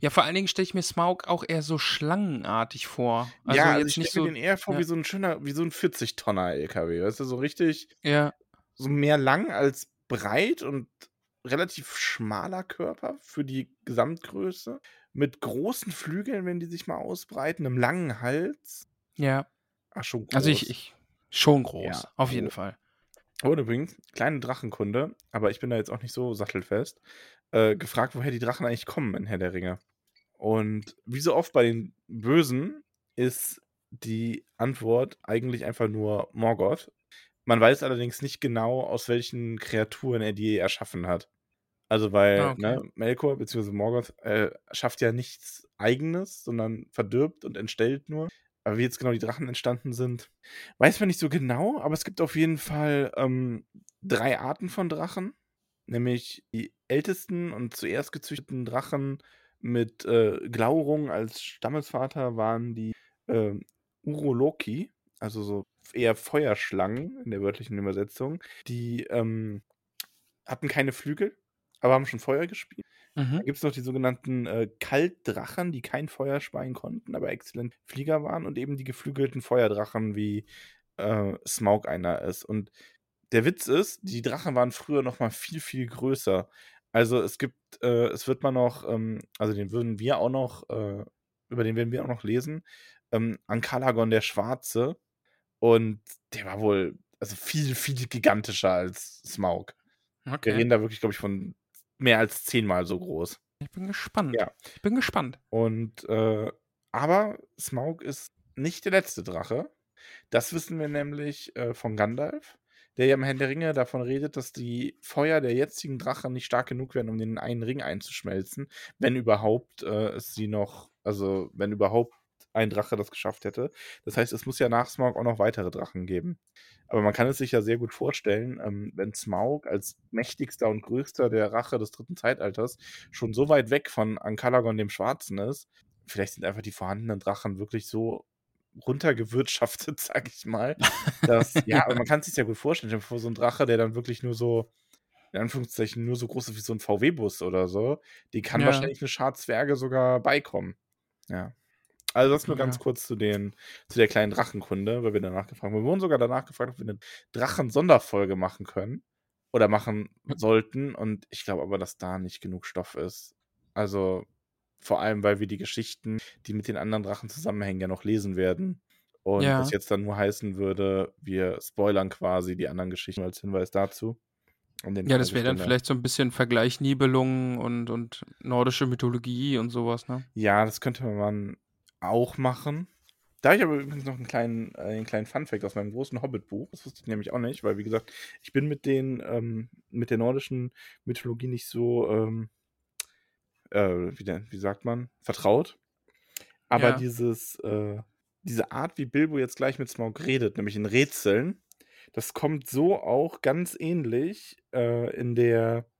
Ja, vor allen Dingen stelle ich mir Smaug auch eher so schlangenartig vor. Also ja, also jetzt ich stelle so. mir den eher vor ja. wie so ein schöner, wie so ein 40-Tonner LKW, weißt du, so richtig, Ja, so mehr lang als breit und relativ schmaler Körper für die Gesamtgröße, mit großen Flügeln, wenn die sich mal ausbreiten, einem langen Hals. ja. Ach, schon groß. Also ich, ich schon groß, Ja, auf jeden groß. Fall. Und übrigens, kleine Drachenkunde, aber ich bin da jetzt auch nicht so sattelfest, äh, gefragt, woher die Drachen eigentlich kommen in Herr der Ringe. Und wie so oft bei den Bösen ist die Antwort eigentlich einfach nur Morgoth. Man weiß allerdings nicht genau, aus welchen Kreaturen er die erschaffen hat. Also, weil, Ah, okay. ne, Melkor bzw. Morgoth äh, schafft ja nichts Eigenes, sondern verdirbt und entstellt nur. Aber wie jetzt genau die Drachen entstanden sind, weiß man nicht so genau, aber es gibt auf jeden Fall ähm, drei Arten von Drachen. Nämlich die ältesten und zuerst gezüchteten Drachen mit äh, Glaurung als Stammesvater waren die äh, Uroloki, also so eher Feuerschlangen in der wörtlichen Übersetzung. Die ähm, hatten keine Flügel, aber haben schon Feuer gespielt. Da Mhm. gibt es noch die sogenannten äh, Kaltdrachen, die kein Feuer speien konnten, aber exzellent Flieger waren und eben die geflügelten Feuerdrachen, wie äh, Smaug einer ist. Und der Witz ist, die Drachen waren früher noch mal viel, viel größer. Also es gibt, äh, es wird mal noch, ähm, also den würden wir auch noch, äh, über den werden wir auch noch lesen, ähm, Ankalagon der Schwarze. Und der war wohl, also viel, viel gigantischer als Smaug. Wir Okay. reden da wirklich, glaube ich, von mehr als zehnmal so groß. Ich bin gespannt. Ja. Ich bin gespannt. Und äh, aber Smaug ist nicht der letzte Drache. Das wissen wir nämlich äh, von Gandalf, der ja im Herrn der Ringe davon redet, dass die Feuer der jetzigen Drachen nicht stark genug werden, um den einen Ring einzuschmelzen, wenn überhaupt äh, es sie noch, also wenn überhaupt ein Drache das geschafft hätte. Das heißt, es muss ja nach Smaug auch noch weitere Drachen geben. Aber man kann es sich ja sehr gut vorstellen, ähm, wenn Smaug als mächtigster und größter der Rache des dritten Zeitalters schon so weit weg von Ankalagon dem Schwarzen ist, vielleicht sind einfach die vorhandenen Drachen wirklich so runtergewirtschaftet, sag ich mal, dass, ja, aber man kann es sich ja gut vorstellen, vor so ein Drache, der dann wirklich nur so, in Anführungszeichen, nur so groß ist wie so ein VW-Bus oder so, die kann Ja. wahrscheinlich eine Schar Zwerge sogar beikommen. Ja. Also das nur ganz Ja. kurz zu den, zu der kleinen Drachenkunde, weil wir danach gefragt haben. Wir wurden sogar danach gefragt, ob wir eine Drachen-Sonderfolge machen können oder machen sollten. Und ich glaube aber, dass da nicht genug Stoff ist. Also vor allem, weil wir die Geschichten, die mit den anderen Drachen zusammenhängen, ja noch lesen werden. Und Ja. das jetzt dann nur heißen würde, wir spoilern quasi die anderen Geschichten als Hinweis dazu. Den Ja, das wäre dann vielleicht so ein bisschen Vergleich Nibelungen und, und nordische Mythologie und sowas, ne? Ja, das könnte man auch machen. Da habe ich aber übrigens noch einen kleinen, äh, einen kleinen Funfact aus meinem großen Hobbit-Buch. Das wusste ich nämlich auch nicht, weil, wie gesagt, ich bin mit den, ähm, mit der nordischen Mythologie nicht so, ähm, äh, wie, denn, wie sagt man, vertraut. Aber Ja. dieses, äh, diese Art, wie Bilbo jetzt gleich mit Smaug redet, nämlich in Rätseln, das kommt so auch ganz ähnlich äh, in der,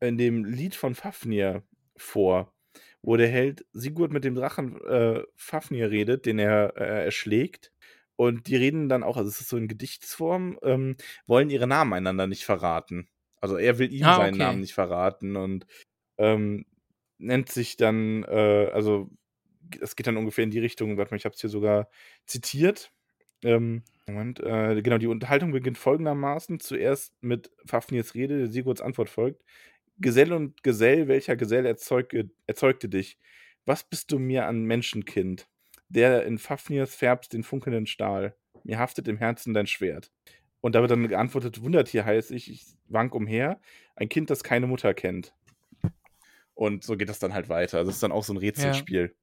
in dem Lied von Fafnir vor wo der Held Sigurd mit dem Drachen äh, Fafnir redet, den er äh, erschlägt. Und die reden dann auch, also es ist so in Gedichtsform, ähm, wollen ihre Namen einander nicht verraten. Also er will ihm Ah, seinen okay. Namen nicht verraten und ähm, nennt sich dann, äh, also es geht dann ungefähr in die Richtung, warte mal, ich habe es hier sogar zitiert. Ähm, Moment, äh, genau, die Unterhaltung beginnt folgendermaßen. Zuerst mit Fafnirs Rede, Sigurds Antwort folgt. Gesell und Gesell, welcher Gesell erzeuge, erzeugte dich? Was bist du mir an Menschenkind? Der in Fafnirs färbst den funkelnden Stahl. Mir haftet im Herzen dein Schwert. Und da wird dann geantwortet, Wundertier heiß ich, ich wank umher, ein Kind, das keine Mutter kennt. Und so geht das dann halt weiter. Also es ist dann auch so ein Rätselspiel.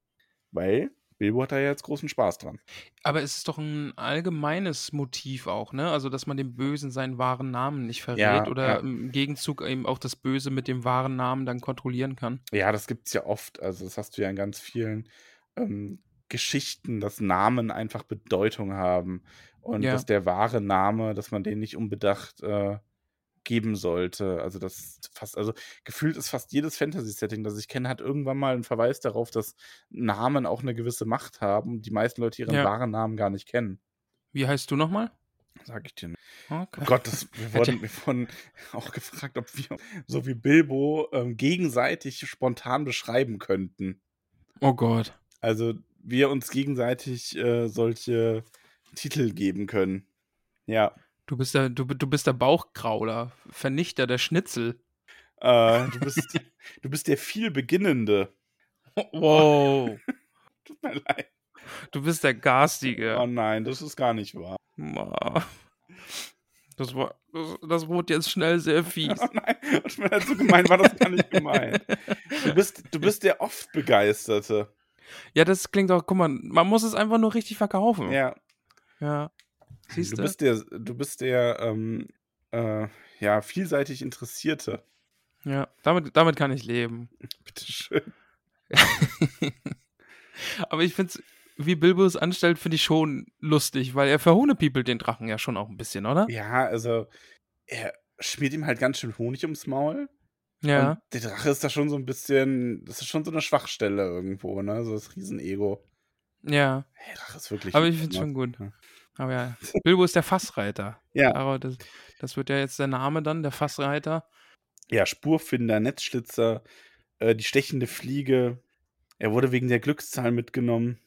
Weil Bilbo hat da ja jetzt großen Spaß dran. Aber es ist doch ein allgemeines Motiv auch, ne? Also, dass man dem Bösen seinen wahren Namen nicht verrät Ja, oder ja. im Gegenzug eben auch das Böse mit dem wahren Namen dann kontrollieren kann. Ja, das gibt's ja oft. Also, das hast du ja in ganz vielen ähm, Geschichten, dass Namen einfach Bedeutung haben. Und Ja. dass der wahre Name, dass man den nicht unbedacht äh, geben sollte. Also, das fast, also gefühlt ist fast jedes Fantasy-Setting, das ich kenne, hat irgendwann mal einen Verweis darauf, dass Namen auch eine gewisse Macht haben und die meisten Leute ihren Ja. wahren Namen gar nicht kennen. Wie heißt du nochmal? Sag ich dir nicht. Okay. Oh Gott, das, wir, wurden, wir wurden auch gefragt, ob wir so wie Bilbo ähm, gegenseitig spontan beschreiben könnten. Oh Gott. Also wir uns gegenseitig äh, solche Titel geben können. Ja. Du bist der, du, du bist der Bauchkrauler, Vernichter der Schnitzel. Äh, du, bist, du bist der viel Beginnende. Wow. Tut mir leid. Du bist der Garstige. Oh nein, das ist gar nicht wahr. Das, war, das, das wurde jetzt schnell sehr fies. Oh nein, mir leid, so gemein war das gar nicht gemeint. Du bist, du bist der oft Begeisterte. Ja, das klingt doch, guck mal, man muss es einfach nur richtig verkaufen. Ja. Ja. Du? bist der, du bist der ähm, äh, ja, vielseitig Interessierte. Ja, damit, damit kann ich leben. Bitteschön. Aber ich finde es, wie Bilbo es anstellt, finde ich schon lustig, weil er verhohnepiepelt den Drachen ja schon auch ein bisschen, oder? Ja, also er schmiert ihm halt ganz schön Honig ums Maul. Ja. Und der Drache ist da schon so ein bisschen, das ist schon so eine Schwachstelle irgendwo, ne? So das Riesenego. ja. Der Drache ist wirklich. Aber ich finde es schon gut. Ja. Aber ja, Bilbo ist der Fassreiter. Ja. Aber das, das wird ja jetzt der Name dann, der Fassreiter. Ja, Spurfinder, Netzschlitzer, äh, die stechende Fliege. Er wurde wegen der Glückszahl mitgenommen.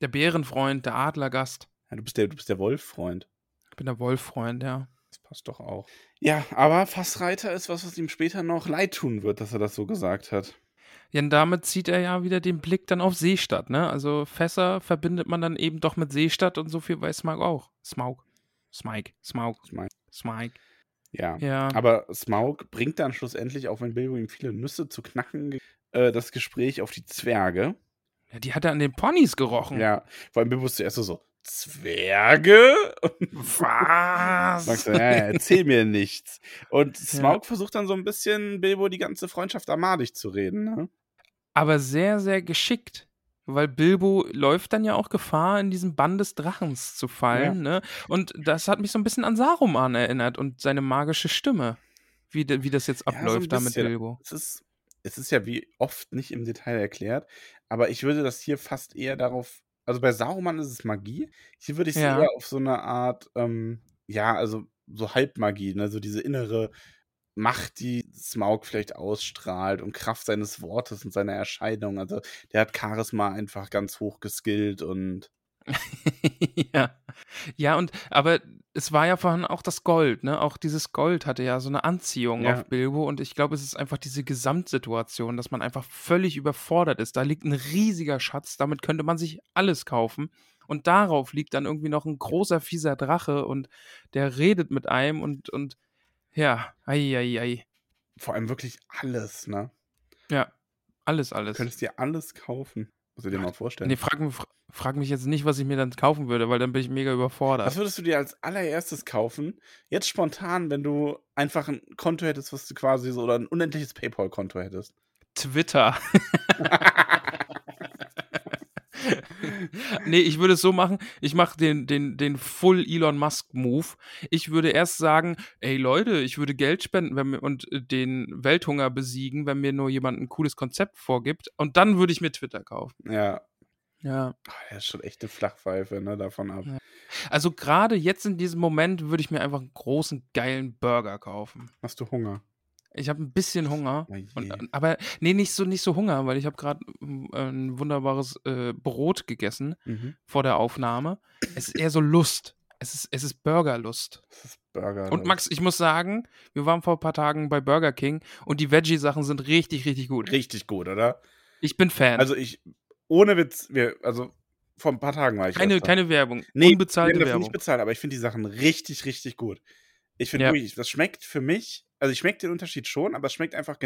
Der Bärenfreund, der Adlergast. Ja, du bist der, du bist der Wolffreund. Ich bin der Wolffreund, ja. Das passt doch auch. Ja, aber Fassreiter ist was, was ihm später noch leid tun wird, dass er das so gesagt hat. Ja, und damit zieht er ja wieder den Blick dann auf Seestadt, ne? Also Fässer verbindet man dann eben doch mit Seestadt und so viel weiß Smaug auch. Smaug. Smike. Smaug. Mein, Smike. ja. Ja. Aber Smaug bringt dann schlussendlich, auch wenn Bilbo ihm viele Nüsse zu knacken, äh, das Gespräch auf die Zwerge. ja. Die hat er an den Ponys gerochen. Ja, vor allem Bilbo ist zuerst so, Zwerge? Und Was? Max so, ja, ja, erzähl mir nichts. Und Smaug versucht dann so ein bisschen Bilbo die ganze Freundschaft armadig zu reden. Ne? Aber sehr, sehr geschickt. Weil Bilbo läuft dann ja auch Gefahr, in diesen Bann des Drachens zu fallen, ne? Und das hat mich so ein bisschen an Saruman erinnert und seine magische Stimme. Wie, wie das jetzt Ja, so abläuft da mit. Bilbo. Es ist, es ist ja wie oft nicht im Detail erklärt, aber ich würde das hier fast eher darauf, also bei Saruman ist es Magie, hier würde ich es Ja. eher auf so eine Art, ähm, ja, also so Halbmagie, ne? so diese innere Macht, die Smaug vielleicht ausstrahlt und Kraft seines Wortes und seiner Erscheinung. Also der hat Charisma einfach ganz hoch geskillt und ja. Ja, und aber es war ja vorhin auch das Gold, ne? Auch dieses Gold hatte ja so eine Anziehung Ja. auf Bilbo und ich glaube, es ist einfach diese Gesamtsituation, dass man einfach völlig überfordert ist. Da liegt ein riesiger Schatz, damit könnte man sich alles kaufen. Und darauf liegt dann irgendwie noch ein großer, fieser Drache und der redet mit einem und, und ja, ei, ei, ei. vor allem wirklich alles, ne? Ja, alles, Du alles. könntest dir alles kaufen. Muss du dir mal vorstellen. Nee, frag, mich- frag mich jetzt nicht, was ich mir dann kaufen würde, weil dann bin ich mega überfordert. Was würdest du dir als allererstes kaufen? Jetzt spontan, wenn du einfach ein Konto hättest, was du quasi so, oder ein unendliches PayPal-Konto hättest. Twitter. nee, ich würde es so machen, ich mache den, den, den Full Elon Musk Move. Ich würde erst sagen, ey Leute, ich würde Geld spenden wenn und äh, den Welthunger besiegen, wenn mir nur jemand ein cooles Konzept vorgibt. Und dann würde ich mir Twitter kaufen. Ja, Ja. Ah, er ist schon echt eine Flachpfeife, ne, davon ab. Ja. Also gerade jetzt in diesem Moment würde ich mir einfach einen großen, geilen Burger kaufen. Hast du Hunger? Ich habe ein bisschen Hunger. Je. Und, äh, aber nee, nicht so, nicht so Hunger, weil ich habe gerade ein wunderbares äh, Brot gegessen Mhm. vor der Aufnahme. Es ist eher so Lust. Es ist, es ist Burgerlust. Das ist Burger. Und Max, ich muss sagen, wir waren vor ein paar Tagen bei Burger King und die Veggie-Sachen sind richtig, richtig gut. Richtig gut, oder? Ich bin Fan. Also ich, ohne Witz, wir, also vor ein paar Tagen war ich keine, keine Werbung. Nee, Unbezahlte Werbung. nicht bezahlt, aber ich finde die Sachen richtig, richtig gut. Ich finde Ja. wirklich, das schmeckt für mich, also ich schmecke den Unterschied schon, aber es schmeckt einfach,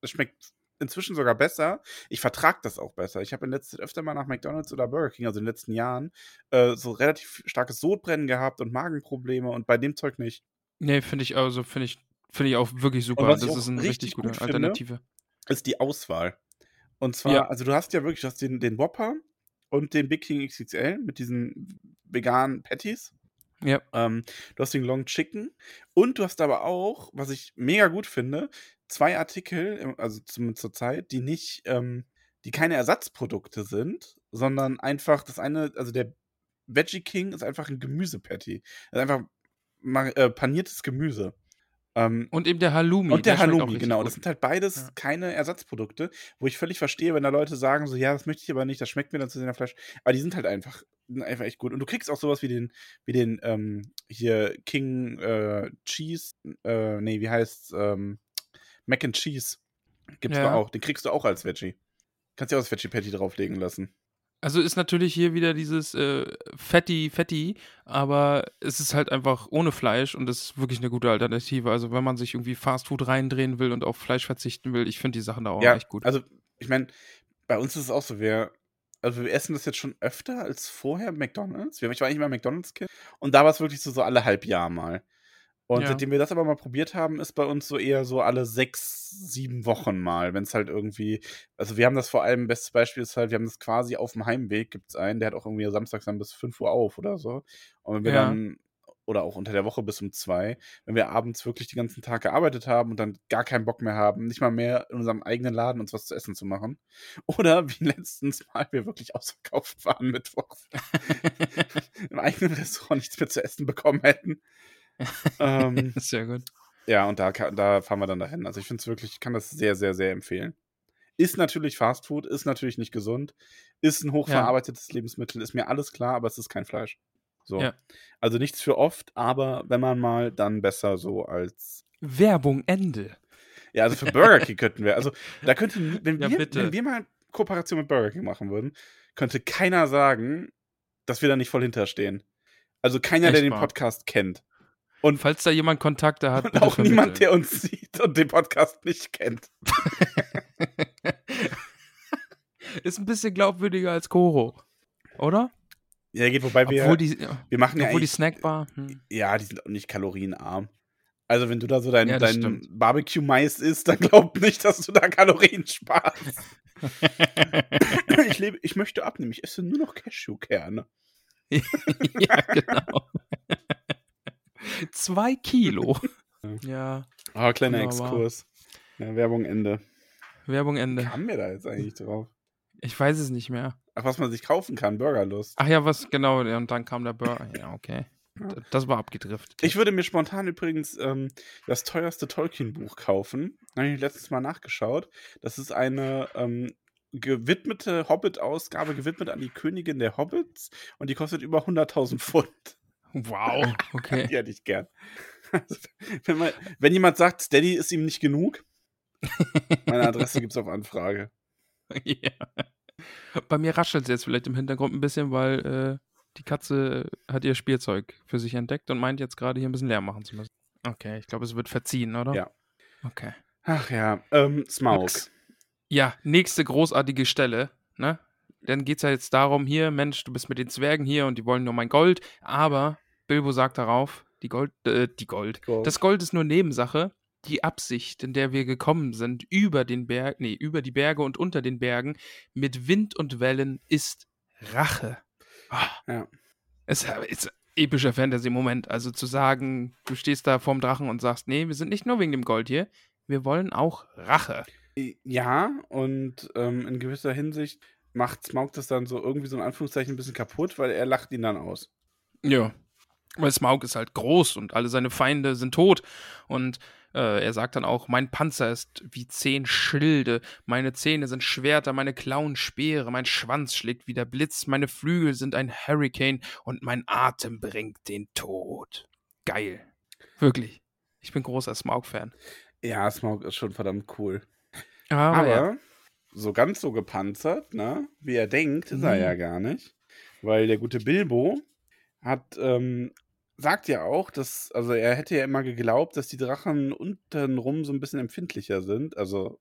es schmeckt inzwischen sogar besser. Ich vertrage das auch besser. Ich habe in letzter Zeit öfter mal nach McDonalds oder Burger King, also in den letzten Jahren, äh, so relativ starkes Sodbrennen gehabt und Magenprobleme und bei dem Zeug nicht. Nee, finde ich also, finde ich, finde ich auch wirklich super. Das ist eine richtig richtig gute Alternative. Ist die Auswahl. Und zwar, Ja. also du hast ja wirklich, du hast den, den Whopper und den Big King XXL mit diesen veganen Patties. Ja. Ähm, du hast den Long Chicken und du hast aber auch, was ich mega gut finde, zwei Artikel, also zumindest zur Zeit, die nicht, ähm, die keine Ersatzprodukte sind, sondern einfach das eine, also der Veggie King ist einfach ein Gemüsepatty. Das ist einfach äh, paniertes Gemüse. Ähm, Und eben der Halloumi. und der, auch Halloumi, genau. gut. Das sind halt beides Ja. keine Ersatzprodukte, wo ich völlig verstehe, wenn da Leute sagen, so, ja, das möchte ich aber nicht, das schmeckt mir dann zu sehr Fleisch. Aber die sind halt einfach, einfach echt gut. Und du kriegst auch sowas wie den, wie den, ähm, hier King äh, Cheese, äh, nee, wie heißt's, ähm, Mac and Cheese. Gibt's Ja. da auch. Den kriegst du auch als Veggie. Kannst dir auch das Veggie Patty drauflegen lassen. Also ist natürlich hier wieder dieses äh, Fetti, Fetti, aber es ist halt einfach ohne Fleisch und das ist wirklich eine gute Alternative. Also wenn man sich irgendwie Fast Food reindrehen will und auf Fleisch verzichten will, ich finde die Sachen da auch ja, echt gut. also ich meine, bei uns ist es auch so, wir, also wir essen das jetzt schon öfter als vorher McDonalds. Wir, ich war eigentlich immer McDonalds-Kind und da war es wirklich so, so alle halb Jahr mal. Und Ja. seitdem wir das aber mal probiert haben, ist bei uns so eher so alle sechs, sieben Wochen mal, wenn es halt irgendwie, also wir haben das vor allem, bestes Beispiel ist halt, wir haben das quasi auf dem Heimweg, gibt es einen, der hat auch irgendwie samstags dann bis 5 Uhr auf oder so. Und wenn wir Ja. dann, oder auch unter der Woche bis um zwei, wenn wir abends wirklich den ganzen Tag gearbeitet haben und dann gar keinen Bock mehr haben, nicht mal mehr in unserem eigenen Laden uns was zu essen zu machen. Oder wie letztens mal wir wirklich ausverkauft waren mittwochs. Im eigenen Restaurant nichts mehr zu essen bekommen hätten. Ähm, Sehr gut. ja, und da, da fahren wir dann dahin. Also ich finde es wirklich, ich kann das sehr, sehr, sehr empfehlen. Ist natürlich Fast Food, ist natürlich nicht gesund, ist ein hochverarbeitetes Lebensmittel, ist mir alles klar, aber es ist kein Fleisch. So. Ja. Also nichts für oft, aber wenn man mal, dann besser so als. Werbung Ende. Ja, also für Burger King könnten wir. Also da könnte, wenn Ja, wir, bitte. wenn wir mal Kooperation mit Burger King machen würden, könnte keiner sagen, dass wir da nicht voll hinterstehen. Also keiner, der Echt den wahr? Podcast kennt. Und Falls da jemand Kontakte hat, Und auch niemand, der uns sieht und den Podcast nicht kennt. ist ein bisschen glaubwürdiger als Koro, oder? Ja, geht, wobei wir, Obwohl die, wir machen ja obwohl die eigentlich- Snackbar. Hm. Ja, die sind auch nicht kalorienarm. Also, wenn du da so dein, Ja, dein. Barbecue-Mais isst, dann glaub nicht, dass du da Kalorien sparst. ich, lebe, ich möchte abnehmen. Ich esse nur noch Cashewkerne. ja, genau. Zwei Kilo. ja, Oh, kleiner Wunderbar. Exkurs. Ja, Werbung Ende. Werbung Ende. Kam wir da jetzt eigentlich drauf? Ich weiß es nicht mehr. Ach, was man sich kaufen kann, Burgerlust. Ach ja, was genau, und dann kam der Burger. Ja, okay. Das war abgedriftet. Ich würde mir spontan übrigens ähm, das teuerste Tolkien-Buch kaufen. Habe ich letztes Mal nachgeschaut. Das ist eine ähm, gewidmete Hobbit-Ausgabe, gewidmet an die Königin der Hobbits. Und die kostet über 100.000 Pfund. Wow, okay. Die hätte ich gern. Also, wenn, man, wenn jemand sagt, Steady ist ihm nicht genug, meine Adresse gibt es auf Anfrage. ja. Bei mir raschelt es jetzt vielleicht im Hintergrund ein bisschen, weil äh, die Katze hat ihr Spielzeug für sich entdeckt und meint jetzt gerade hier ein bisschen leer machen zu müssen. Okay, ich glaube, es wird verziehen, oder? Ja. Okay. Ach ja, ähm, Smaug. Ja, nächste großartige Stelle, ne? Dann geht es ja jetzt darum, hier, Mensch, du bist mit den Zwergen hier und die wollen nur mein Gold, aber Bilbo sagt darauf, die Gold, äh, die Gold. Gold. Das Gold ist nur Nebensache. Die Absicht, in der wir gekommen sind, über den Berg, nee, über die Berge und unter den Bergen, mit Wind und Wellen, ist Rache. Ah. Ja. Es ist ein epischer Fantasy-Moment. Also zu sagen, du stehst da vorm Drachen und sagst, nee, wir sind nicht nur wegen dem Gold hier, wir wollen auch Rache. Ja, und ähm, in gewisser Hinsicht macht Smaug das dann so irgendwie so in Anführungszeichen ein bisschen kaputt, weil er lacht ihn dann aus. Ja. Weil Smaug ist halt groß und alle seine Feinde sind tot. Und äh, er sagt dann auch, mein Panzer ist wie zehn Schilde, meine Zähne sind Schwerter, meine Klauen Speere, mein Schwanz schlägt wie der Blitz, meine Flügel sind ein Hurricane und mein Atem bringt den Tod. Geil. Wirklich. Ich bin großer Smaug-Fan. Ja, Smaug ist schon verdammt cool. Aber, Aber ja. so ganz so gepanzert, ne, wie er denkt, ist er Mhm. ja gar nicht. Weil der gute Bilbo hat, ähm, sagt ja auch, dass, also er hätte ja immer geglaubt, dass die Drachen untenrum so ein bisschen empfindlicher sind. Also,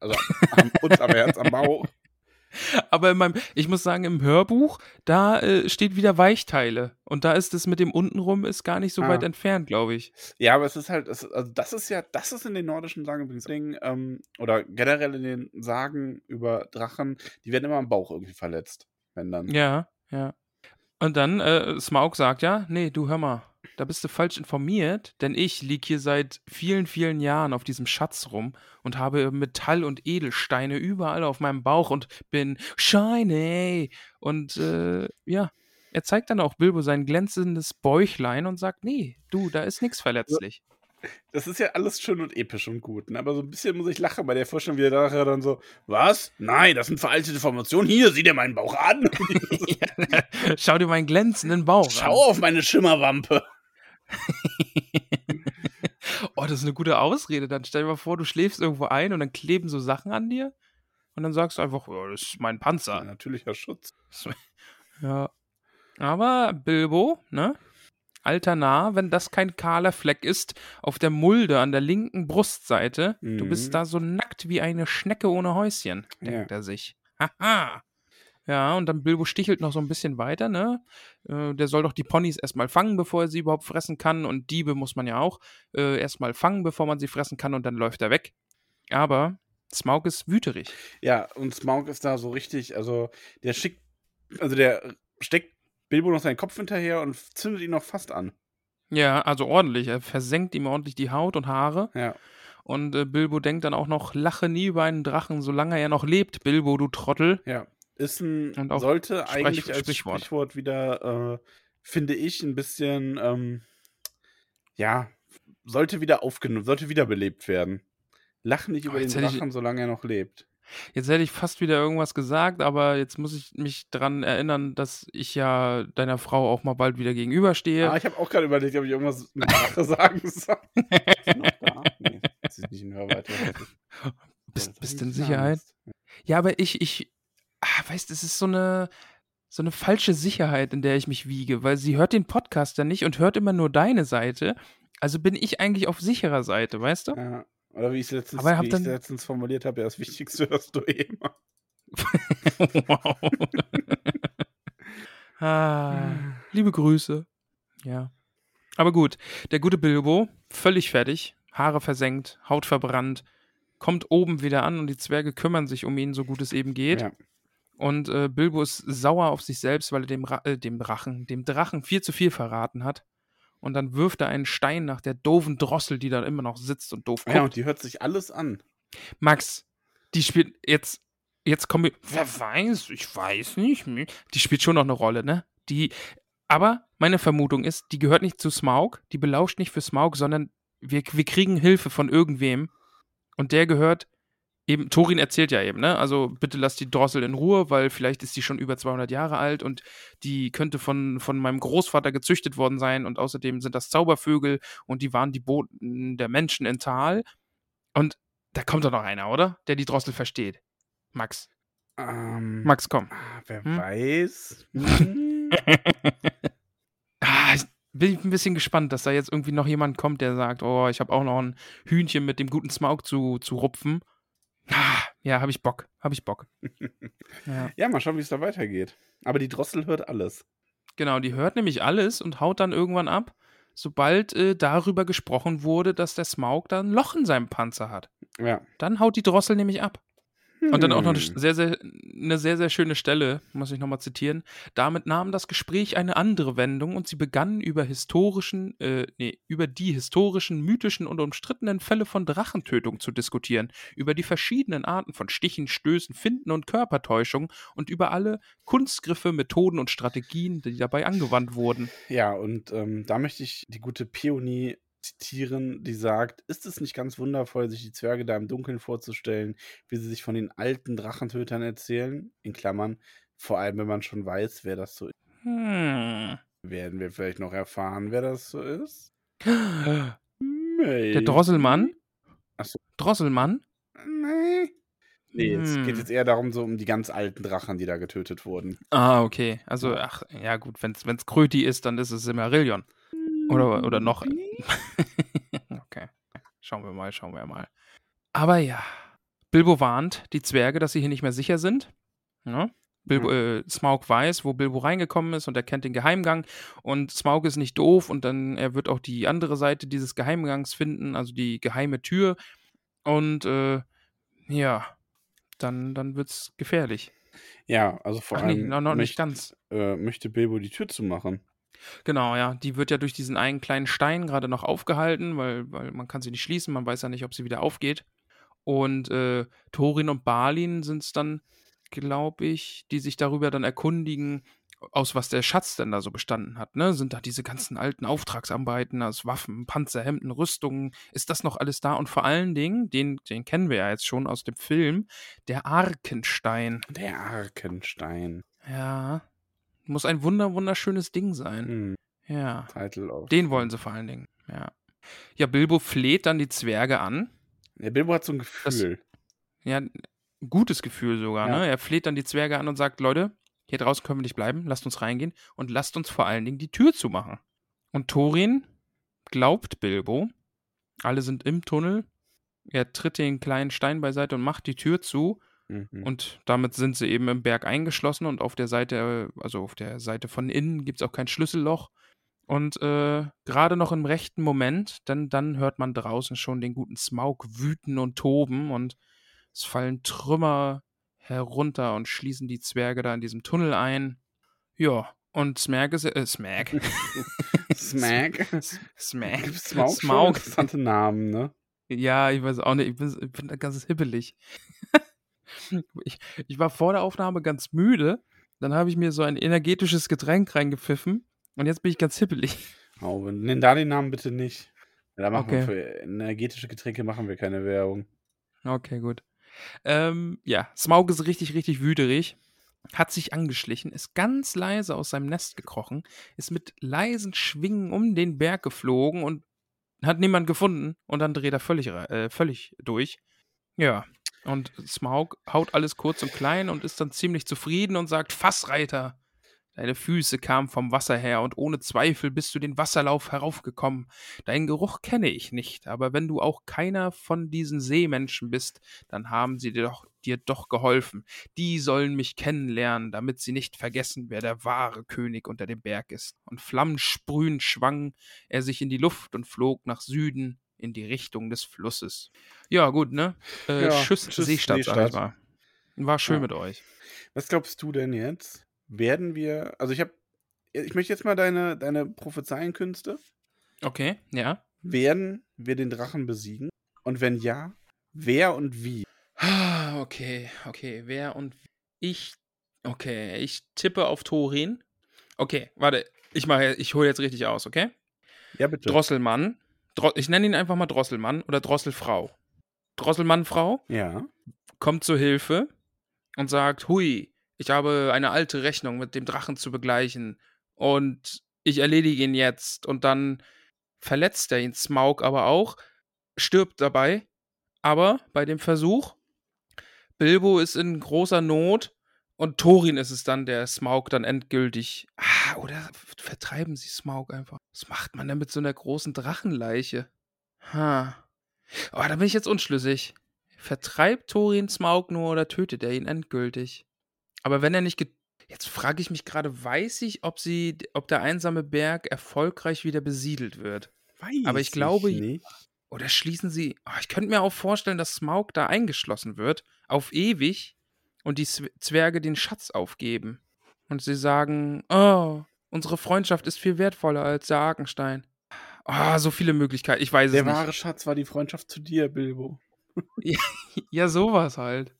also am, uns am Herz, am Bauch. Aber in meinem, ich muss sagen, im Hörbuch, da äh, steht wieder Weichteile. Und da ist es mit dem untenrum ist gar nicht so Ah. weit entfernt, glaube ich. Ja, aber es ist halt, es, also das ist ja, das ist in den nordischen Sagen übrigens Ding, ähm, oder generell in den Sagen über Drachen, die werden immer am Bauch irgendwie verletzt. Wenn dann. Ja, ja. Und dann, äh, Smaug sagt ja, nee, du hör mal, da bist du falsch informiert, denn ich lieg hier seit vielen, vielen Jahren auf diesem Schatz rum und habe Metall und Edelsteine überall auf meinem Bauch und bin shiny. Und äh, ja, er zeigt dann auch Bilbo sein glänzendes Bäuchlein und sagt, nee, du, da ist nichts verletzlich. Das ist ja alles schön und episch und gut. Ne? Aber so ein bisschen muss ich lachen bei der Vorstellung, wie er nachher dann so, was? Nein, das sind veraltete Formationen. Hier, sieh dir meinen Bauch an. Ja, Schau dir meinen glänzenden Bauch Schau auf meine Schimmerwampe. an. oh, das ist eine gute Ausrede. Dann stell dir mal vor, du schläfst irgendwo ein und dann kleben so Sachen an dir. Und dann sagst du einfach, oh, das ist mein Ja, Panzer. natürlicher Schutz. Ja. Aber Bilbo, ne? Alter Narr, wenn das kein kahler Fleck ist, auf der Mulde an der linken Brustseite, du Mhm. bist da so nackt wie eine Schnecke ohne Häuschen, denkt Ja. er sich. Haha. Ja, und dann Bilbo stichelt noch so ein bisschen weiter, ne? Äh, der soll doch die Ponys erstmal fangen, bevor er sie überhaupt fressen kann. Und Diebe muss man ja auch äh, erstmal fangen, bevor man sie fressen kann und dann läuft er weg. Aber Smaug ist wüterig. Ja, und Smaug ist da so richtig, also der schickt, also der steckt Bilbo noch seinen Kopf hinterher und zündet ihn noch fast an. Ja, also ordentlich. Er versenkt ihm ordentlich die Haut und Haare. Ja. Und äh, Bilbo denkt dann auch noch, lache nie über einen Drachen, solange er noch lebt, Bilbo, du Trottel. Ja. Ist ein, Und auch sollte Sprech- eigentlich als Sprichwort. Sprichwort, wieder, äh, finde ich, ein bisschen, ähm, ja, sollte wieder aufgenommen, sollte wiederbelebt werden. Lach nicht Oh, über den jetzt hätte ich- Drachen, solange er noch lebt. Jetzt hätte ich fast wieder irgendwas gesagt, aber jetzt muss ich mich dran erinnern, dass ich ja deiner Frau auch mal bald wieder gegenüberstehe. Ah, ich habe auch gerade überlegt, ob ich irgendwas sagen soll. Ist sie noch da? Nee, sie ist nicht in Hörweite. bist Das bist in ich Sicherheit? Angst. Ja, aber ich, ich, ah, weißt, es ist so eine, so eine falsche Sicherheit, in der ich mich wiege, weil sie hört den Podcast ja nicht und hört immer nur deine Seite. Also bin ich eigentlich auf sicherer Seite, weißt du? Ja. Oder wie ich es letztens, wie dann- letztens formuliert habe, ja, das Wichtigste hörst du eh immer. wow. ah, liebe Grüße. Ja. Aber gut, der gute Bilbo, völlig fertig, Haare versenkt, Haut verbrannt, kommt oben wieder an und die Zwerge kümmern sich um ihn, so gut es eben geht. Ja. Und äh, Bilbo ist sauer auf sich selbst, weil er dem, Ra äh, dem Drachen, dem Drachen viel zu viel verraten hat. Und dann wirft er einen Stein nach der doofen Drossel, die da immer noch sitzt und doof guckt. ja, und die hört sich alles an. Max, die spielt jetzt, jetzt kommen wir, wer weiß, ich weiß nicht, hm. die spielt schon noch eine Rolle, ne? Die, aber meine Vermutung ist, die gehört nicht zu Smaug, die belauscht nicht für Smaug, sondern wir, wir kriegen Hilfe von irgendwem und der gehört eben, Thorin erzählt ja eben, ne? Also bitte lass die Drossel in Ruhe, weil vielleicht ist die schon über 200 Jahre alt und die könnte von, von meinem Großvater gezüchtet worden sein und außerdem sind das Zaubervögel und die waren die Boten der Menschen in Tal und da kommt doch noch einer, oder? Der die Drossel versteht. Max. Ähm, Max, komm. ah, wer Hm? weiß. Hm. ah, ich bin ein bisschen gespannt, dass da jetzt irgendwie noch jemand kommt, der sagt, oh, ich habe auch noch ein Hühnchen mit dem guten Smaug zu, zu rupfen. Ah, ja, habe ich Bock. Habe ich Bock. ja. ja, mal schauen, wie es da weitergeht. Aber die Drossel hört alles. Genau, die hört nämlich alles und haut dann irgendwann ab, sobald äh, darüber gesprochen wurde, dass der Smaug da ein Loch in seinem Panzer hat. Ja. Dann haut die Drossel nämlich ab. Und dann auch noch eine Hm. sehr, sehr, eine sehr, sehr schöne Stelle, muss ich nochmal zitieren. Damit nahm das Gespräch eine andere Wendung und sie begannen über historischen, äh, nee, über die historischen, mythischen und umstrittenen Fälle von Drachentötung zu diskutieren, über die verschiedenen Arten von Stichen, Stößen, Finden und Körpertäuschung und über alle Kunstgriffe, Methoden und Strategien, die dabei angewandt wurden. Ja, und ähm, da möchte ich die gute Peony zitieren, die sagt, ist es nicht ganz wundervoll, sich die Zwerge da im Dunkeln vorzustellen, wie sie sich von den alten Drachentötern erzählen? In Klammern, vor allem wenn man schon weiß, wer das so ist. Hm. Werden wir vielleicht noch erfahren, wer das so ist? Der. Drosselmann? Ach so. Drosselmann? Nee. Nee, es Hm. geht jetzt eher darum, so um die ganz alten Drachen, die da getötet wurden. Ah, okay. Also, ach, ja gut, wenn es Kröti ist, dann ist es Silmarillion. Oder, oder noch. okay. Schauen wir mal, schauen wir mal. Aber ja. Bilbo warnt die Zwerge, dass sie hier nicht mehr sicher sind. Ja? Bilbo, äh, Smaug weiß, wo Bilbo reingekommen ist und er kennt den Geheimgang. Und Smaug ist nicht doof und dann er wird auch die andere Seite dieses Geheimgangs finden, also die geheime Tür. Und äh, ja, dann, dann wird es gefährlich. Ja, also vor Ach nee, allem noch, noch nicht möcht- ganz. äh, möchte Bilbo die Tür zumachen. Genau, ja. Die wird ja durch diesen einen kleinen Stein gerade noch aufgehalten, weil, weil man kann sie nicht schließen, man weiß ja nicht, ob sie wieder aufgeht. Und äh, Thorin und Balin sind es dann, glaube ich, die sich darüber dann erkundigen, aus was der Schatz denn da so bestanden hat. Ne? Sind da diese ganzen alten Auftragsarbeiten aus Waffen, Panzer, Hemden, Rüstungen? Ist das noch alles da? Und vor allen Dingen, den, den kennen wir ja jetzt schon aus dem Film, der Arkenstein. Der Arkenstein. Ja. Muss ein wunder, wunderschönes Ding sein. Hm. Ja. Den wollen sie vor allen Dingen. Ja. Ja, Bilbo fleht dann die Zwerge an. Der Bilbo hat so ein Gefühl. Ja, ein gutes Gefühl sogar, Ja. ne? Er fleht dann die Zwerge an und sagt, Leute, hier draußen können wir nicht bleiben, lasst uns reingehen und lasst uns vor allen Dingen die Tür zumachen. Und Thorin glaubt Bilbo. Alle sind im Tunnel. Er tritt den kleinen Stein beiseite und macht die Tür zu. Mhm. Und damit sind sie eben im Berg eingeschlossen und auf der Seite, also auf der Seite von innen gibt es auch kein Schlüsselloch. Und äh, gerade noch im rechten Moment, denn dann hört man draußen schon den guten Smaug wüten und toben und es fallen Trümmer herunter und schließen die Zwerge da in diesem Tunnel ein. Ja, und Smag ist, äh, Smag. Smack. Smag. Gibt Smaug, Smaug. interessante Namen, ne? Ja, ich weiß auch nicht, ich bin, ich bin da ganz hibbelig. ich, ich war vor der Aufnahme ganz müde, dann habe ich mir so ein energetisches Getränk reingepfiffen und jetzt bin ich ganz hibbelig. Oh, nenn da den Namen bitte nicht. Da machen wir Okay. für energetische Getränke machen wir keine Werbung. Okay, gut. Ähm, ja, Smaug ist richtig, richtig wüterig, hat sich angeschlichen, ist ganz leise aus seinem Nest gekrochen, ist mit leisen Schwingen um den Berg geflogen und hat niemand gefunden und dann dreht er völlig, äh, völlig durch. Ja, und Smaug haut alles kurz und klein und ist dann ziemlich zufrieden und sagt, Fassreiter, deine Füße kamen vom Wasser her und ohne Zweifel bist du den Wasserlauf heraufgekommen. Deinen Geruch kenne ich nicht, aber wenn du auch keiner von diesen Seemenschen bist, dann haben sie dir doch, dir doch geholfen. Die sollen mich kennenlernen, damit sie nicht vergessen, wer der wahre König unter dem Berg ist. Und flammensprühend schwang er sich in die Luft und flog nach Süden in die Richtung des Flusses. Ja, gut, ne? Äh, Ja, Tschüss, tschüss, Seestadt, sag ich Seestadt. mal. War schön Ja. mit euch. Was glaubst du denn jetzt? Werden wir, also ich habe, ich möchte jetzt mal deine, deine Prophezeienkünste. Okay, ja. Werden wir den Drachen besiegen? Und wenn ja, wer und wie? Ah, Okay, okay. Wer und ich. Okay, ich tippe auf Thorin. Okay, warte. Ich mache, ich hole jetzt richtig aus, okay? Ja, bitte. Drosselmann. Ich nenne ihn einfach mal Drosselmann oder Drosselfrau. Drosselmannfrau ja. kommt zur Hilfe und sagt: Hui, ich habe eine alte Rechnung mit dem Drachen zu begleichen und ich erledige ihn jetzt. Und dann verletzt er ihn Smaug aber auch, stirbt dabei. Aber bei dem Versuch, Bilbo ist in großer Not und Thorin ist es dann, der Smaug dann endgültig. Ah, oder vertreiben sie Smaug einfach. Was macht man denn mit so einer großen Drachenleiche? Ha. Oh, da bin ich jetzt unschlüssig. Vertreibt Thorin Smaug nur oder tötet er ihn endgültig? Aber wenn er nicht. Jetzt frage ich mich gerade, weiß ich, ob sie, ob der einsame Berg erfolgreich wieder besiedelt wird? Weiß Aber ich glaube, nicht. Oder schließen sie. Oh, ich könnte mir auch vorstellen, dass Smaug da eingeschlossen wird, auf ewig, und die Zw- Zwerge den Schatz aufgeben. Und sie sagen: Oh, unsere Freundschaft ist viel wertvoller als der Arkenstein. Ah, so viele Möglichkeiten. Ich weiß Der es nicht. wahre Schatz war die Freundschaft zu dir, Bilbo. Ja, sowas halt.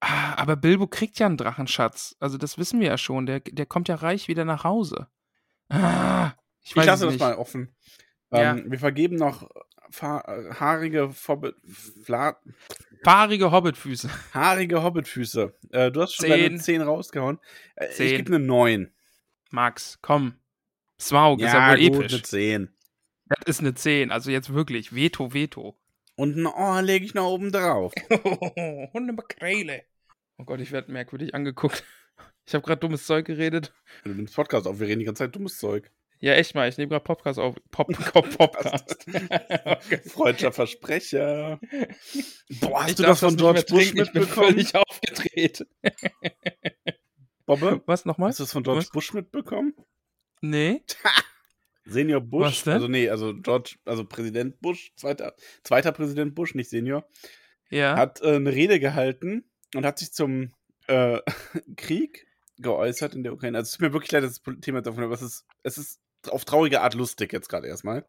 Ah, aber Bilbo kriegt ja einen Drachenschatz. Also, das wissen wir ja schon. Der, der kommt ja reich wieder nach Hause. Ah, ich Ich, lasse es das mal offen. Ja. Ähm, wir vergeben noch fa- äh, haarige, Fla Fahrige Hobbitfüße. haarige Hobbitfüße. Äh, du hast schon Zehn. deine 10 rausgehauen. Äh, Ich Zehn. gebe eine 9. Max, komm. Smaug ist ja wohl gut, episch. eine 10. Das ist eine 10, also jetzt wirklich. Veto, Veto. Und ein Ohr lege ich noch oben drauf. Hundemakrele. Oh Gott, ich werde merkwürdig angeguckt. Ich habe gerade dummes Zeug geredet. Du nimmst Podcast auf, wir reden die ganze Zeit dummes Zeug. Ja, echt mal, ich nehme gerade Podcast auf. Pop, Pop, Podcast. okay. Freudscher Versprecher. Boah, hast Ich du darf das von George Bush trinken, Ich bin mitbekommen? völlig aufgedreht. Bobbe, Was nochmal? hast du das von George Was? Bush mitbekommen? Nee. Senior Bush, Was denn? also nee, also George, also Präsident Bush, zweiter, zweiter Präsident Bush, nicht Senior, Ja. hat äh, eine Rede gehalten und hat sich zum äh, Krieg geäußert in der Ukraine. Also es tut mir wirklich leid, dass das Thema davon, aber es ist, es ist auf traurige Art lustig jetzt gerade erstmal.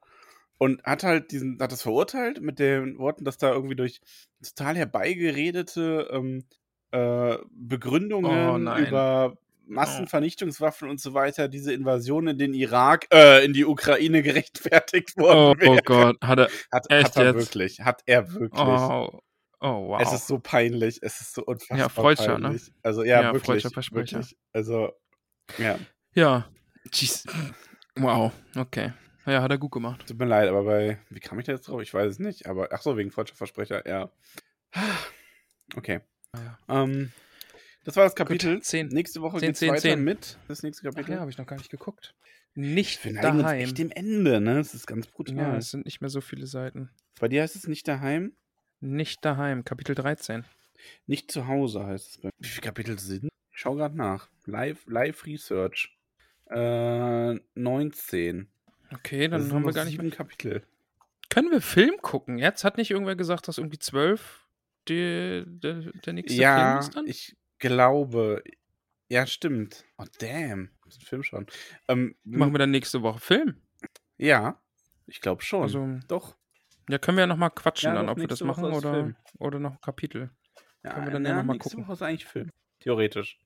Und hat halt diesen, hat das verurteilt mit den Worten, dass da irgendwie durch total herbeigeredete ähm, äh, Begründungen Oh, über Massenvernichtungswaffen und so weiter diese Invasion in den Irak, äh, in die Ukraine gerechtfertigt Oh, worden oh wäre. Gott, hat er. Hat, echt hat er jetzt? wirklich. Hat er wirklich. Oh, oh wow. Es ist so peinlich. Es ist so unfassbar Ja, Freudscher, ne? Also, ja, Ja, wirklich. Wirklich. Also, ja. ja. Jeez. Wow, okay. Ja, hat er gut gemacht. Tut mir leid, aber bei. Wie kam ich da jetzt drauf? Ich weiß es nicht. Aber, ach so, wegen Freudscher Versprecher, ja. Okay. Ja. Ähm, das war das Kapitel. Gut, zehn. Nächste Woche Zehn, geht's zehn, weiter zehn. mit. Das nächste Ach Kapitel. ja, habe ich noch gar nicht geguckt. Nicht Wir neigen uns daheim. echt dem Ende, ne? Das ist ganz brutal. Ja, es sind nicht mehr so viele Seiten. Bei dir heißt es nicht daheim? Nicht daheim, Kapitel 13. Nicht zu Hause heißt es. Bei Wie viele Kapitel sind? Ich schau gerade nach. Live, Live Research. Äh, 19. Okay, dann haben wir gar nicht sieben Kapitel. Können wir Film gucken? Jetzt hat nicht irgendwer gesagt, dass irgendwie zwölf die, der, der nächste Film Ja, ist dann? ich glaube. Ja, stimmt. Oh, damn. Den Film schauen. Ähm, Machen wir dann nächste Woche Film? Ja, ich glaube schon. Also, doch. ja, können wir ja nochmal quatschen Ja, dann, ob wir das Woche machen oder, Film. oder noch ein Kapitel. Ja, Können wir dann ja noch mal nächste gucken. Woche ist eigentlich Film. Theoretisch.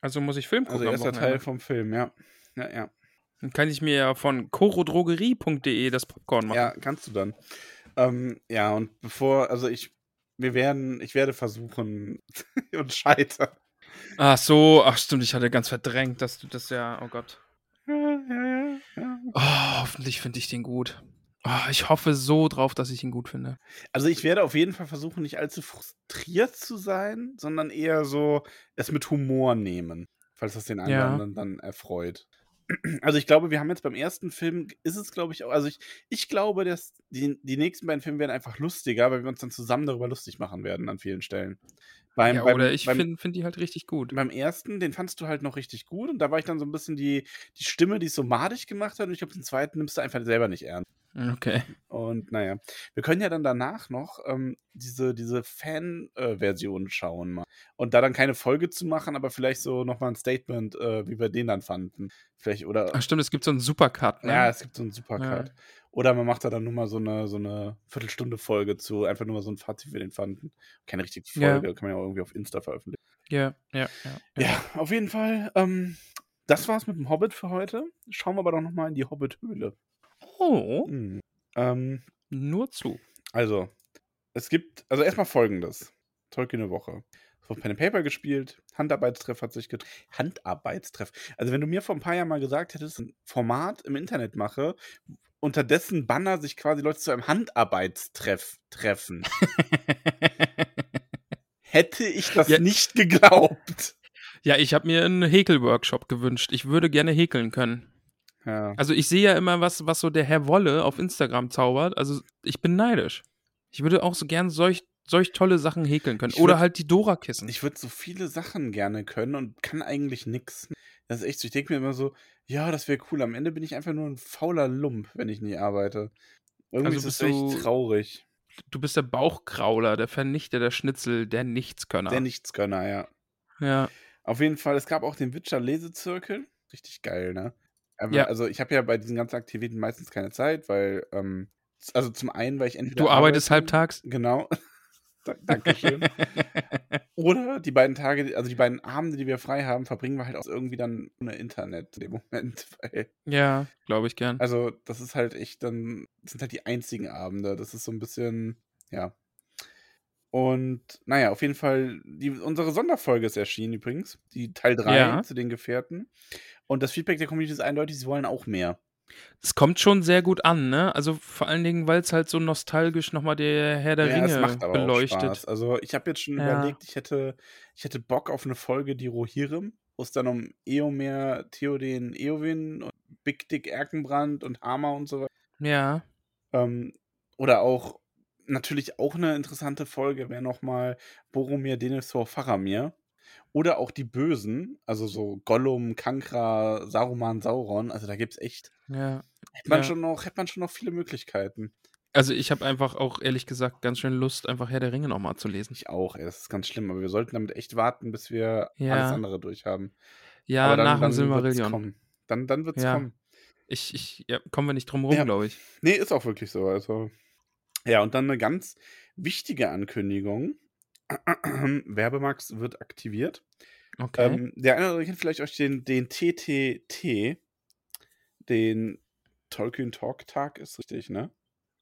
Also muss ich Film gucken. Also erster Teil vom Film, ja. Ja, ja. Dann kann ich mir ja von chorodrogerie.de das Popcorn machen. Ja, kannst du dann. Ähm, ja, und bevor, also ich, wir werden, ich werde versuchen und scheitern. Ach so, ach stimmt, ich hatte ganz verdrängt, dass du das ja, oh Gott. Ja, ja, ja. Oh, hoffentlich finde ich den gut. Oh, ich hoffe so drauf, dass ich ihn gut finde. Also ich werde auf jeden Fall versuchen, nicht allzu frustriert zu sein, sondern eher so es mit Humor nehmen, falls das den einen Ja. anderen dann erfreut. Also ich glaube, wir haben jetzt beim ersten Film, ist es glaube ich auch, also ich, ich glaube, dass die, die nächsten beiden Filme werden einfach lustiger, weil wir uns dann zusammen darüber lustig machen werden an vielen Stellen. Beim, ja, beim, oder ich beim, finde find die halt richtig gut. beim ersten, den fandst du halt noch richtig gut und da war ich dann so ein bisschen die, die Stimme, die es so madig gemacht hat und ich glaube, den zweiten nimmst du einfach selber nicht ernst. Okay. Und naja, wir können ja dann danach noch ähm, diese, diese Fan-Version schauen mal. Und da dann keine Folge zu machen, aber vielleicht so nochmal ein Statement, äh, wie wir den dann fanden. Vielleicht, oder. Ach stimmt, es gibt so einen Supercut, ne? ja, es gibt so einen Supercut. Ja. Oder man macht da dann nur mal so eine, so eine Viertelstunde-Folge zu, einfach nur mal so ein Fazit, wie wir den fanden. Keine richtige Ja. Folge, kann man ja auch irgendwie auf Insta veröffentlichen. Ja, ja, ja. Ja, auf jeden Fall. Ähm, das war's mit dem Hobbit für heute. Schauen wir aber doch nochmal in die Hobbit-Höhle. Oh, Hm. Ähm, nur zu. Also, es gibt, also erstmal folgendes. Tolkien eine Woche. Wurde Pen and Paper gespielt, Handarbeitstreff hat sich getroffen. Handarbeitstreff. Also, wenn du mir vor ein paar Jahren mal gesagt hättest, ein Format im Internet mache, unter dessen Banner sich quasi Leute zu einem Handarbeitstreff treffen, hätte ich das Ja. nicht geglaubt. ja, ich habe mir einen Häkelworkshop gewünscht. Ich würde gerne häkeln können. Ja. Also ich sehe ja immer, was, was so der Herr Wolle auf Instagram zaubert. Also ich bin neidisch. Ich würde auch so gern solch, solch tolle Sachen häkeln können. Ich Oder würd- halt die Dora-Kissen. Ich würde so viele Sachen gerne können und kann eigentlich nix. Das ist echt so. Ich denke mir immer so, ja, das wäre cool. Am Ende bin ich einfach nur ein fauler Lump, wenn ich nie arbeite. Irgendwie Also ist bist es du- echt traurig. Du bist der Bauchkrauler, der Vernichter der Schnitzel, der Nichtskönner. Der Nichtskönner, ja. ja. Auf jeden Fall, es gab auch den Witcher Lesezirkel. Richtig geil, ne? Aber, Ja. Also ich habe ja bei diesen ganzen Aktivitäten meistens keine Zeit, weil, ähm, also zum einen, weil ich entweder Du arbeitest arbeite- halbtags? Genau. Da- Dankeschön. Oder die beiden Tage, also die beiden Abende, die wir frei haben, verbringen wir halt auch irgendwie dann ohne Internet in dem Moment. Ja, glaube ich gern. also das ist halt echt dann, das sind halt die einzigen Abende. Das ist so ein bisschen, ja. Und naja, auf jeden Fall, die, unsere Sonderfolge ist erschienen übrigens, die Teil 3 Ja. zu den Gefährten. Und das Feedback der Community ist eindeutig, sie wollen auch mehr. Es kommt schon sehr gut an, ne? Also vor allen Dingen, weil es halt so nostalgisch nochmal der Herr der ja, Ringe macht aber beleuchtet. auch Spaß. Also ich habe jetzt schon Ja. überlegt, ich hätte, ich hätte Bock auf eine Folge, die Rohirrim, wo es dann um Eomer, Theoden, Eowyn und Big Dick Erkenbrand und Hammer und so weiter. Ja. Ähm, oder auch, natürlich auch eine interessante Folge wäre nochmal Boromir, Denethor, Faramir. Oder auch die Bösen, also so Gollum, Kankra, Saruman, Sauron. Also da gibt's echt, Ja. hätte man, Ja. schon noch, hätte man schon noch viele Möglichkeiten. Also ich habe einfach auch ehrlich gesagt ganz schön Lust, einfach Herr der Ringe nochmal zu lesen. Ich auch, ey, das ist ganz schlimm, aber wir sollten damit echt warten, bis wir Ja. alles andere durchhaben. Ja, dann, nach dem Silmarillion. kommen. Dann, dann wird's Ja. kommen. Ich, ich, ja, kommen wir nicht drum rum, Ja. glaube ich. Nee, ist auch wirklich so. Also. Ja, und dann eine ganz wichtige Ankündigung. Werbemax wird aktiviert. Okay. Ähm, der eine oder andere kennt vielleicht euch den, den TTT, den Tolkien Talk Tag, ist richtig, ne?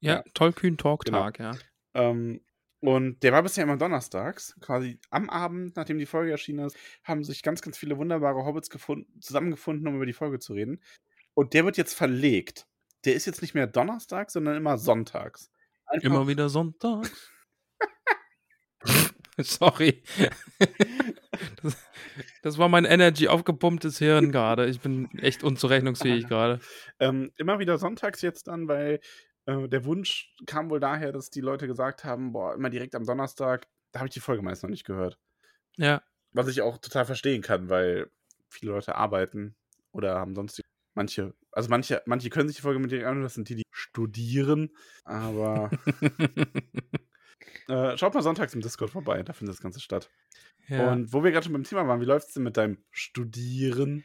ja, ja. Tollkühn Talk Genau. Tag, ja. Ähm, und der war bisher immer donnerstags, quasi am Abend, nachdem die Folge erschienen ist, haben sich ganz, ganz viele wunderbare Hobbits gefunden, zusammengefunden, um über die Folge zu reden. Und der wird jetzt verlegt. Der ist jetzt nicht mehr donnerstags, sondern immer sonntags. Einfach- Immer wieder Sonntag. Sorry. das, das war mein Energy aufgepumptes Hirn gerade. Ich bin echt unzurechnungsfähig gerade. Ähm, immer wieder sonntags jetzt dann, weil äh, der Wunsch kam wohl daher, dass die Leute gesagt haben, boah, immer direkt am Donnerstag, da habe ich die Folge meist noch nicht gehört. Ja. Was ich auch total verstehen kann, weil viele Leute arbeiten oder haben sonst manche, also manche, manche können sich die Folge mit direkt anhören, das sind die, die studieren, aber äh, schaut mal sonntags im Discord vorbei, da findet das Ganze statt. ja. Und wo wir gerade schon beim Thema waren, wie läuft es denn mit deinem Studieren?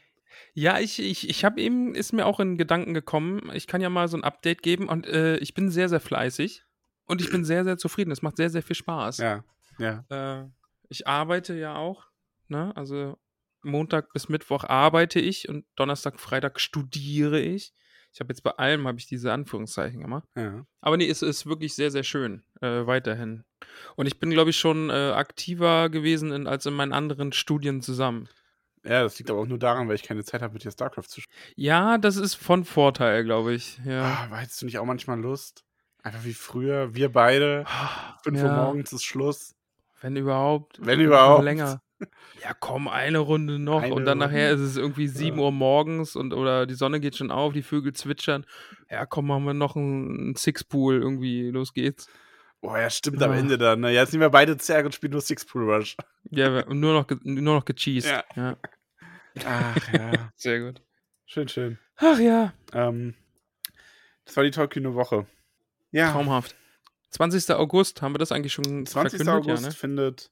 Ja, ich, ich, ich habe eben, ist mir auch in Gedanken gekommen, ich kann ja mal so ein Update geben und äh, ich bin sehr, sehr fleißig und ich bin sehr, sehr zufrieden. Es macht sehr, sehr viel Spaß. Ja, ja. Äh, ich arbeite ja auch, ne? Also Montag bis Mittwoch arbeite ich und Donnerstag, Freitag studiere ich. Ich habe jetzt bei allem habe ich diese Anführungszeichen gemacht. ja. Aber nee, es ist wirklich sehr, sehr schön, äh, weiterhin. Und ich bin, glaube ich, schon äh, aktiver gewesen in, als in meinen anderen Studien zusammen. Ja, das liegt aber auch nur daran, weil ich keine Zeit habe, mit dir StarCraft zu spielen. Ja, das ist von Vorteil, glaube ich. Ja. Ah, hättest du nicht auch manchmal Lust? Einfach wie früher, wir beide, 5 Uhr Ja, morgens ist Schluss. Wenn überhaupt. Wenn überhaupt. Länger. Ja, komm, eine Runde noch. Eine und dann nachher ist Runde. es irgendwie 7 Ja. Uhr morgens und oder die Sonne geht schon auf, die Vögel zwitschern. Ja, komm, machen wir noch einen Sixpool irgendwie. Los geht's. Boah, ja, stimmt am Ah. Ende dann. Ne? Ja, jetzt nehmen wir beide Zerg und spielen nur Six Pool Rush. Ja, und nur noch, nur noch gecheased. Ja. ja. Ach ja, Sehr gut. schön, schön. Ach ja, Ähm, das war die Tolkien Woche. Ja, traumhaft. 20. August, haben wir das eigentlich schon 20. verkündet? August Ja, ne? findet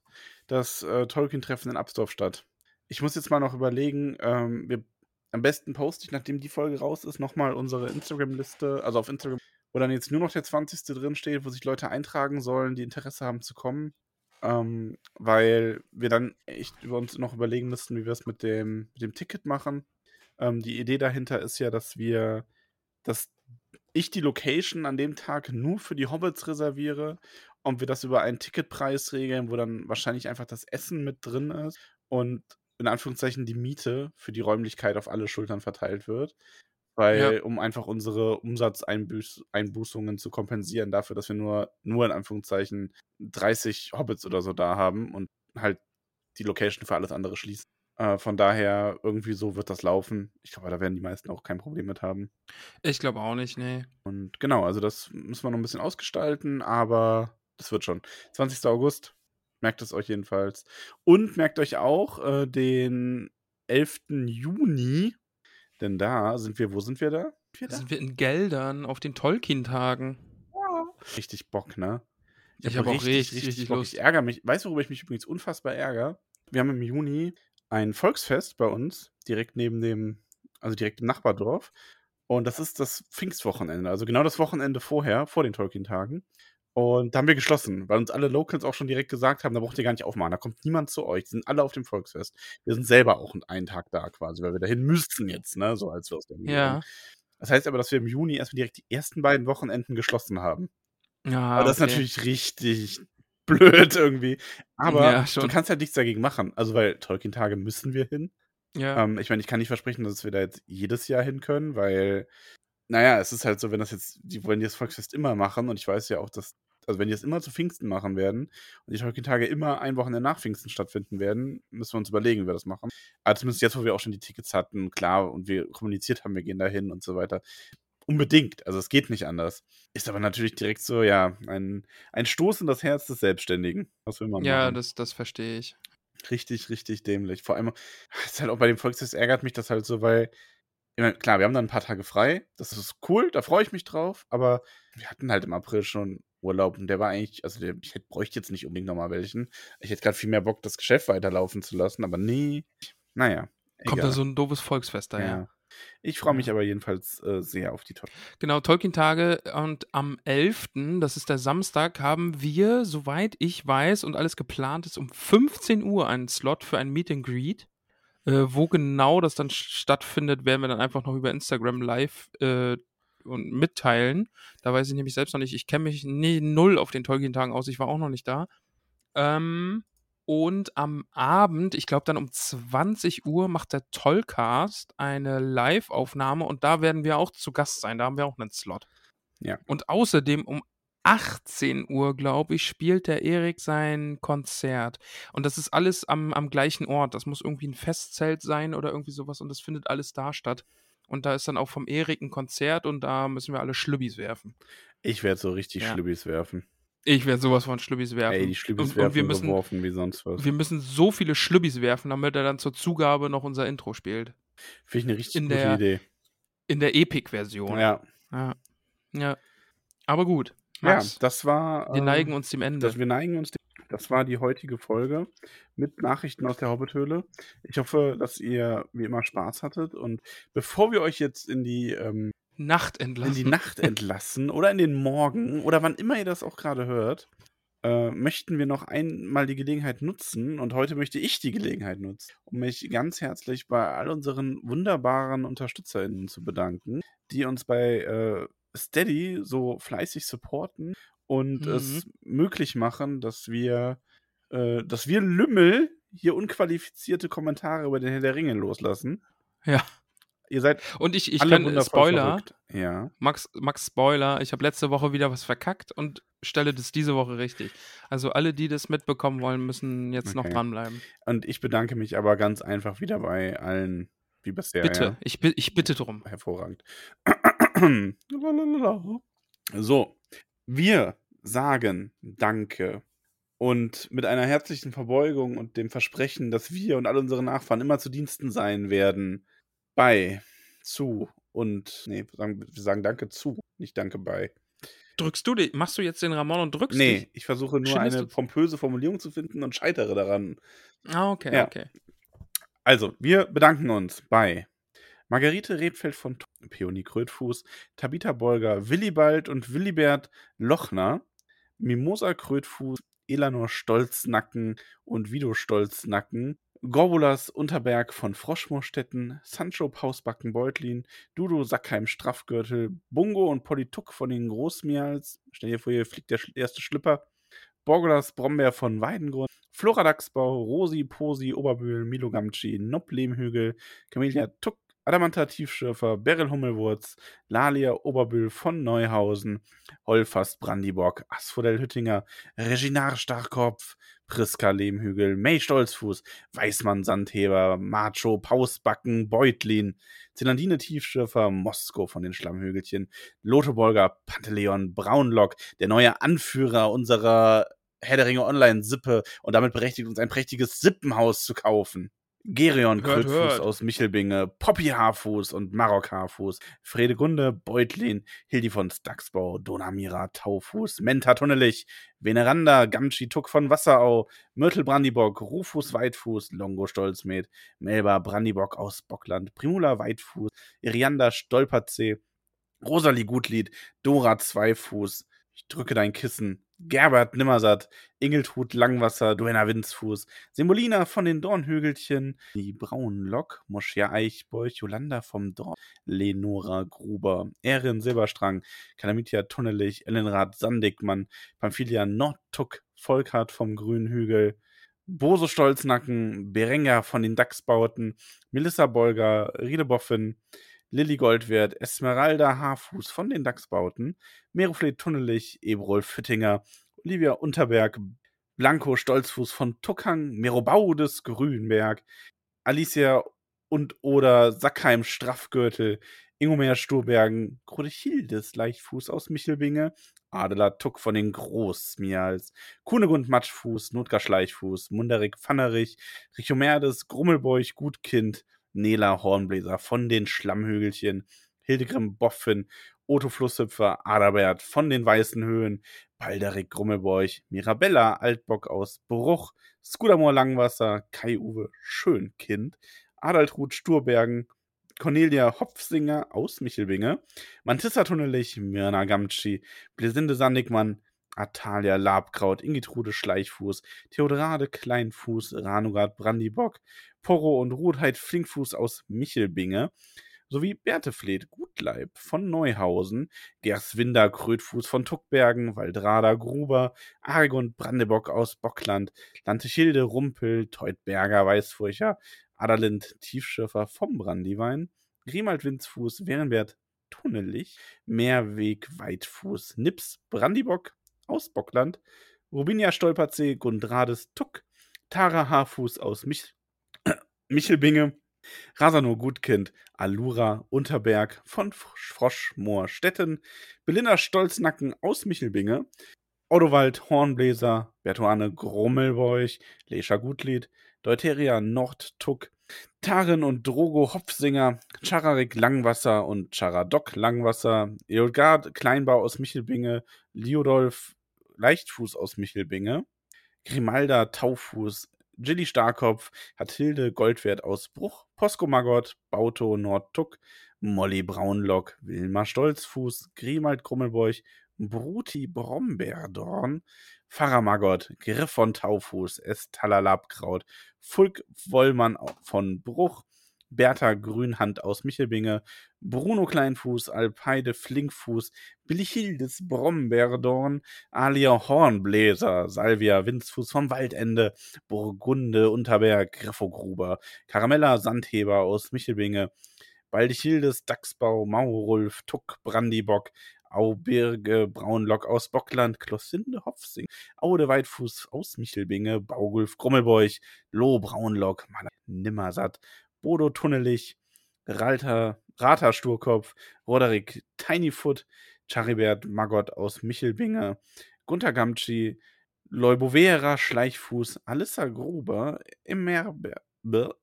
das äh, Tolkien-Treffen in Absdorf statt. Ich muss jetzt mal noch überlegen, ähm, wir, am besten poste ich, nachdem die Folge raus ist, nochmal unsere Instagram-Liste, also auf Instagram, wo dann jetzt nur noch der 20. drin steht, wo sich Leute eintragen sollen, die Interesse haben zu kommen. Ähm, weil wir dann echt über uns noch überlegen müssten, wie wir es mit dem, mit dem Ticket machen. Ähm, die Idee dahinter ist ja, dass wir, dass ich die Location an dem Tag nur für die Hobbits reserviere und wir das über einen Ticketpreis regeln, wo dann wahrscheinlich einfach das Essen mit drin ist und in Anführungszeichen die Miete für die Räumlichkeit auf alle Schultern verteilt wird. Weil, Ja. um einfach unsere Umsatzeinbußungen zu kompensieren, dafür, dass wir nur, nur in Anführungszeichen 30 Hobbits oder so da haben und halt die Location für alles andere schließen. Äh, von daher, irgendwie so wird das laufen. Ich glaube, da werden die meisten auch kein Problem mit haben. Ich glaube auch nicht, nee. Und genau, also das müssen wir noch ein bisschen ausgestalten, aber das wird schon. 20. August, merkt es euch jedenfalls. Und merkt euch auch äh, den 11. Juni, denn da sind wir, wo sind wir da? Sind wir Da sind wir in Geldern auf den Tolkien-Tagen. Richtig Bock, ne? Ich habe auch richtig, richtig Bock. Lust. Ich ärgere mich. Weißt du, worüber ich mich übrigens unfassbar ärgere? Wir haben im Juni ein Volksfest bei uns, direkt neben dem, also direkt im Nachbardorf. Und das ist das Pfingstwochenende, also genau das Wochenende vorher, vor den Tolkien-Tagen. Und da haben wir geschlossen, weil uns alle Locals auch schon direkt gesagt haben, da braucht ihr gar nicht aufmachen, da kommt niemand zu euch, die sind alle auf dem Volksfest. Wir sind selber auch einen Tag da quasi, weil wir dahin müssten jetzt, ne, so als wir aus der Nähe Ja. kommen. Das heißt aber, dass wir im Juni erstmal direkt die ersten beiden Wochenenden geschlossen haben. Ja, Aber das okay. ist natürlich richtig blöd irgendwie. Aber Ja, du kannst halt nichts dagegen machen. Also, weil Tolkien-Tage müssen wir hin. Ja. Ähm, ich meine, ich kann nicht versprechen, dass wir da jetzt jedes Jahr hin können, weil, naja, es ist halt so, wenn das jetzt, die wollen das Volksfest immer machen und ich weiß ja auch, dass, also wenn die es immer zu Pfingsten machen werden und die Tolkien-Tage immer ein Wochenende nach Pfingsten stattfinden werden, müssen wir uns überlegen, wie wir das machen. Aber zumindest jetzt, wo wir auch schon die Tickets hatten, klar, und wir kommuniziert haben, wir gehen da hin und so weiter. Unbedingt, also es geht nicht anders. Ist aber natürlich direkt so, ja, ein, ein Stoß in das Herz des Selbstständigen. Was will man ja, machen? das, das verstehe ich. Richtig, richtig dämlich. Vor allem, es ist halt auch bei dem Volksfest ärgert mich das halt so, weil, meine, klar, wir haben dann ein paar Tage frei. Das ist cool, da freue ich mich drauf. Aber wir hatten halt im April schon Urlaub und der war eigentlich, also der, ich hätte, bräuchte jetzt nicht unbedingt nochmal welchen. Ich hätte gerade viel mehr Bock, das Geschäft weiterlaufen zu lassen, aber nee. Naja. Kommt egal. da so ein doofes Volksfest daher. ja. Ich freue mich aber jedenfalls äh, sehr auf die Top. Genau, Tolkien-Tage und am 11., das ist der Samstag, haben wir, soweit ich weiß und alles geplant ist, um 15 Uhr einen Slot für ein Meet and Greet. Äh, wo genau das dann stattfindet, werden wir dann einfach noch über Instagram live äh, und mitteilen. Da weiß ich nämlich selbst noch nicht. Ich kenne mich nie, null auf den Tolkien-Tagen aus. Ich war auch noch nicht da. Ähm, und am Abend, ich glaube dann um 20 Uhr, macht der Tollcast eine Live-Aufnahme und da werden wir auch zu Gast sein. Da haben wir auch einen Slot. Ja. Und außerdem um 18 Uhr, glaube ich, spielt der Erik sein Konzert. Und das ist alles am, am gleichen Ort. Das muss irgendwie ein Festzelt sein oder irgendwie sowas. Und das findet alles da statt. Und da ist dann auch vom Erik ein Konzert und da müssen wir alle Schlübbis werfen. Ich werde so richtig Ja. Schlübbis werfen. Ich werde sowas von Schlübbis werfen. Ey, die Schlübbis und, werfen und wir müssen, geworfen wie sonst was. wir müssen so viele Schlübbis werfen, damit er dann zur Zugabe noch unser Intro spielt. Finde ich eine richtig in gute der- Idee. In der Epic-Version. Ja. ja. Ja. Aber gut. Ja, das war. wir ähm, neigen uns dem Ende. Das, wir neigen uns. Dem, das war die heutige Folge mit Nachrichten aus der Hobbithöhle. Ich hoffe, dass ihr wie immer Spaß hattet. Und bevor wir euch jetzt in die, ähm, Nacht in entlassen. die Nacht entlassen oder in den Morgen oder wann immer ihr das auch gerade hört, äh, möchten wir noch einmal die Gelegenheit nutzen. Und heute möchte ich die Gelegenheit nutzen, um mich ganz herzlich bei all unseren wunderbaren UnterstützerInnen zu bedanken, die uns bei äh, Steady so fleißig supporten und Mhm. es möglich machen, dass wir, äh, dass wir Lümmel hier unqualifizierte Kommentare über den Herr der Ringe loslassen. Ja. Ihr seid Und ich, ich kann wundervoll Spoiler. Ja. Max, Max Spoiler, ich habe letzte Woche wieder was verkackt und stelle das diese Woche richtig. Also alle, die das mitbekommen wollen, müssen jetzt noch Okay. dranbleiben. Und ich bedanke mich aber ganz einfach wieder bei allen, wie bisher. Bitte, Ja. ich, ich bitte drum. Hervorragend. so, wir sagen Danke. Und mit einer herzlichen Verbeugung und dem Versprechen, dass wir und all unsere Nachfahren immer zu Diensten sein werden, bei, zu und, nee, wir sagen, wir sagen Danke zu, nicht Danke bei. Drückst du dich, machst du jetzt den Ramon und drückst Nee, dich? ich versuche nur Schindest eine pompöse Formulierung zu finden und scheitere daran. Ah, okay, Ja. okay. Also, wir bedanken uns bei Margarete Rebfeld von Peony Krötfuß, Tabitha Bolger, Willibald und Willibert Lochner, Mimosa Krötfuß, Elanor Stolznacken und Vido Stolznacken, Gorbulas Unterberg von Froschmoorstetten, Sancho Pausbacken Beutlin, Dudo Sackheim Straffgürtel, Bungo und Polituk von den Großmials, stell dir vor, hier fliegt der erste Schlipper, Borgolas Brombeer von Weidengrund, Flora Dachsbau, Rosi Posi Oberbühl, Milo Gamci, Nopp Lehmhügel, Camellia Tuck, Adamanta Tiefschürfer, Beryl Hummelwurz, Lalia Oberbühl von Neuhausen, Holfast Brandibock, Asphodel Hüttinger, Reginar Starkopf, Priska Lehmhügel, May Stolzfuß, Weißmann Sandheber, Macho Pausbacken, Beutlin, Zelandine Tiefschürfer, Mosko von den Schlammhügelchen, Lotte Bolger, Panteleon, Braunlock, der neue Anführer unserer Herr der Ringe Online-Sippe und damit berechtigt uns ein prächtiges Sippenhaus zu kaufen. Gerion Krötfuß aus Michelbinge, Poppy Haarfuß und Marok Haarfuß, Fredegunde Beutlin, Hildi von Staxbau, Donamira Taufuß, Menta Tunnelich, Veneranda Gamschi Tuck von Wasserau, Myrtle Brandibock, Rufus Weitfuß, Longo Stolzmed, Melba Brandibock aus Bockland, Primula Weitfuß, Irianda Stolperzee, Rosalie Gutlied, Dora Zweifuß, ich drücke dein Kissen, Gerbert Nimmersatt, Ingeltrud Langwasser, Duenna Winzfuß, Semolina von den Dornhügelchen, die Braunen Lok, Moschia Eichbeuch, Jolanda vom Dorn, Lenora Gruber, Erin Silberstrang, Kalamitia Tunnelich, Ellenrad Sandigmann, Pamphilia Nordtuck, Volkart vom Grünen Hügel, Bose Stolznacken, Berenga von den Dachsbauten, Melissa Bolger, Riedeboffin, Lilly Goldwert, Esmeralda Haarfuß von den Dachsbauten, Merofleet Tunnelich, Eberol Füttinger, Olivia Unterberg, Blanco Stolzfuß von Tuckhang, Merobaudes Grünberg, Alicia und oder Sackheim Straffgürtel, Ingomer Sturbergen, Grudechildes Leichtfuß aus Michelbinge, Adela Tuck von den Großmials, Kunegund Matschfuß, Notgar Schleichfuß, Munderik Pfannerich, Richomerdes, Grummelbeuch Gutkind, Nela Hornbläser von den Schlammhügelchen, Hildegrim Boffin, Otto Flusshüpfer, Adalbert von den Weißen Höhen, Balderik Grummelbeuch, Mirabella Altbock aus Bruch, Skudamor Langwasser, Kai-Uwe Schönkind, Adaltrud Sturbergen, Cornelia Hopfsinger aus Michelbinge, Mantissa Tunnelich, Mirna Gamtschi, Blesinde Sandigmann, Atalia Labkraut, Ingitrude Schleichfuß, Theodorade Kleinfuß, Ranugard Brandibock, Porro und Rotheit Flinkfuß aus Michelbinge, sowie Bertefled Gutleib von Neuhausen, Gerswinder Krötfuß von Tuckbergen, Waldrada Gruber, Argund Brandebock aus Bockland, Lantichilde Rumpel, Teutberger Weißfurcher, Adalind Tiefschürfer vom Brandiwein, Grimald Windsfuß, Wehrenwert Tunnelich, Meerweg Weitfuß, Nips Brandibock aus Bockland, Rubinia Stolperzee, Gundrades Tuck, Tara Haarfuß aus Mich Michelbinge, Rasanur Gutkind, Alura Unterberg von Froschmoor Stetten, Belinda Stolznacken aus Michelbinge, Ottowald Hornbläser, Bertuane Grummelbeuch, Lescha Gutlied, Deuteria Nordtuck, Tarin und Drogo Hopfsinger, Chararik Langwasser und Charadok Langwasser, Eolgard Kleinbau aus Michelbinge, Liodolf Leichtfuß aus Michelbinge, Grimalda Taufuß, Gilly Starkopf, Hathilde Goldwert aus Bruch, Posko Magott, Bauto Nordtuck, Molly Braunlock, Wilma Stolzfuß, Grimald Krummelbeuch, Bruti Brombeerdorn, Pfarrer Magott, Griff von Taufuß, Estalalabkraut, Fulk Wollmann von Bruch, Bertha Grünhand aus Michelbinge, Bruno Kleinfuß, Alpeide Flinkfuß, Billichildes Brombeerdorn, Alia Hornbläser, Salvia Windsfuß vom Waldende, Burgunde Unterberg, Griffogruber, Karamella Sandheber aus Michelbinge, Baldichildes Dachsbau, Maurulf, Tuck, Brandibock, Aubirge, Braunlock aus Bockland, Klossinde, Hofsing, Aude Weitfuß aus Michelbinge, Baugulf, Grummelbeuch, Loh, Braunlock, Maler, Nimmersatt, Bodo Tunnelich, Ralter, Rata Sturkopf, Roderick Tinyfoot, Charibert Magott aus Michelbinge, Gunther Gamtschi, Leubovera Schleichfuß, Alissa Gruber, Immerber,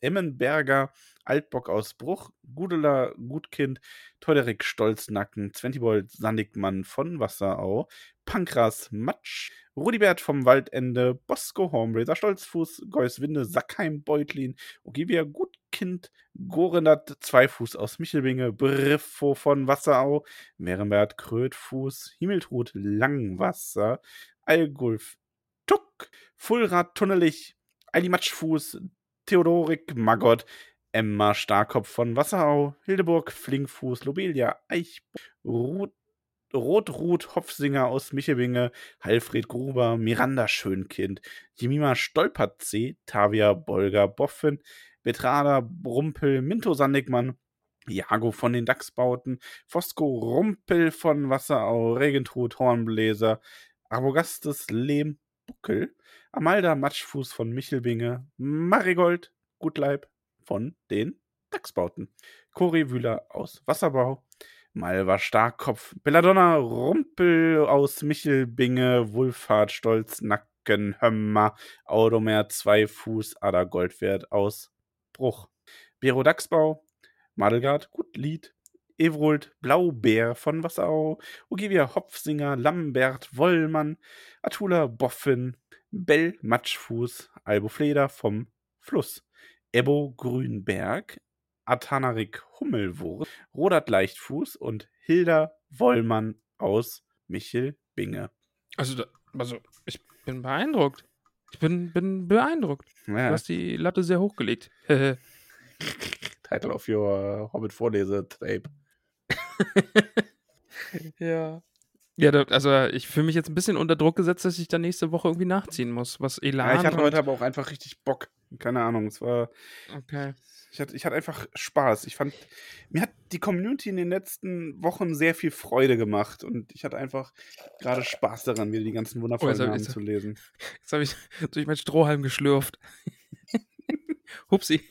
Emmenberger, Altbock aus Bruch, Gudeler Gutkind, Teuderik Stolznacken, Zwentibold Sandigmann von Wasserau, Pankras Matsch, Rudibert vom Waldende, Bosco Hornblazer Stolzfuß, Geuswinde Sackheim Beutlin, Ogivia Gutkind, Gorenat Zweifuß aus Michelbinge, Briffo von Wasserau, Merenbert Krötfuß, Himmeltrud Langwasser, Algulf Tuck, Fullrad Tunnelich, Eili Matschfuß, Theodorik Magott, Emma Starkopf von Wasserau, Hildeburg Flinkfuß, Lobelia Eich, Ruth Rotrut Hopfsinger aus Michelbinge, Halfred Gruber, Miranda Schönkind, Jemima Stolperzee, Tavia Bolger Boffin, Betrada Brumpel, Minto Sandigmann, Jago von den Dachsbauten, Fosco Rumpel von Wasserau, Regentrud Hornbläser, Arbogastes Lehm Buckel, Amalda Matschfuß von Michelbinge, Marigold Gutleib von den Dachsbauten, Cori Wühler aus Wasserbau, Malva Starkopf, Belladonna Rumpel aus Michelbinge, Wulfhard Stolz Nacken, Hömmer, Audomer Zweifuß, Ada Goldwert aus Bruch, Bero Dachsbau, Madelgard Gutlied, Evrold Blaubeer von Wasserau, Ogivia Hopfsinger, Lambert Wollmann, Atula Boffin, Bell Matschfuß, Albo Fleder vom Fluss, Ebbo Grünberg, Atanarik Hummelwurst, Rodert Leichtfuß und Hilda Wollmann aus Michelbinge. Also, da, also ich bin beeindruckt. Ich bin, bin beeindruckt. Ja. Du hast die Latte sehr hochgelegt. Title of your Hobbit Vorlese Tape. ja. Ja, da, also ich fühle mich jetzt ein bisschen unter Druck gesetzt, dass ich dann nächste Woche irgendwie nachziehen muss. Was Elan. Ja, ich hatte heute aber auch einfach richtig Bock. Keine Ahnung, es war Okay. Ich hatte, ich hatte einfach Spaß. Ich fand mir hat die Community in den letzten Wochen sehr viel Freude gemacht und ich hatte einfach gerade Spaß daran, wieder die ganzen wundervollen jetzt hab- Namen zu lesen. Jetzt habe ich durch meinen Strohhalm geschlürft. Hupsi.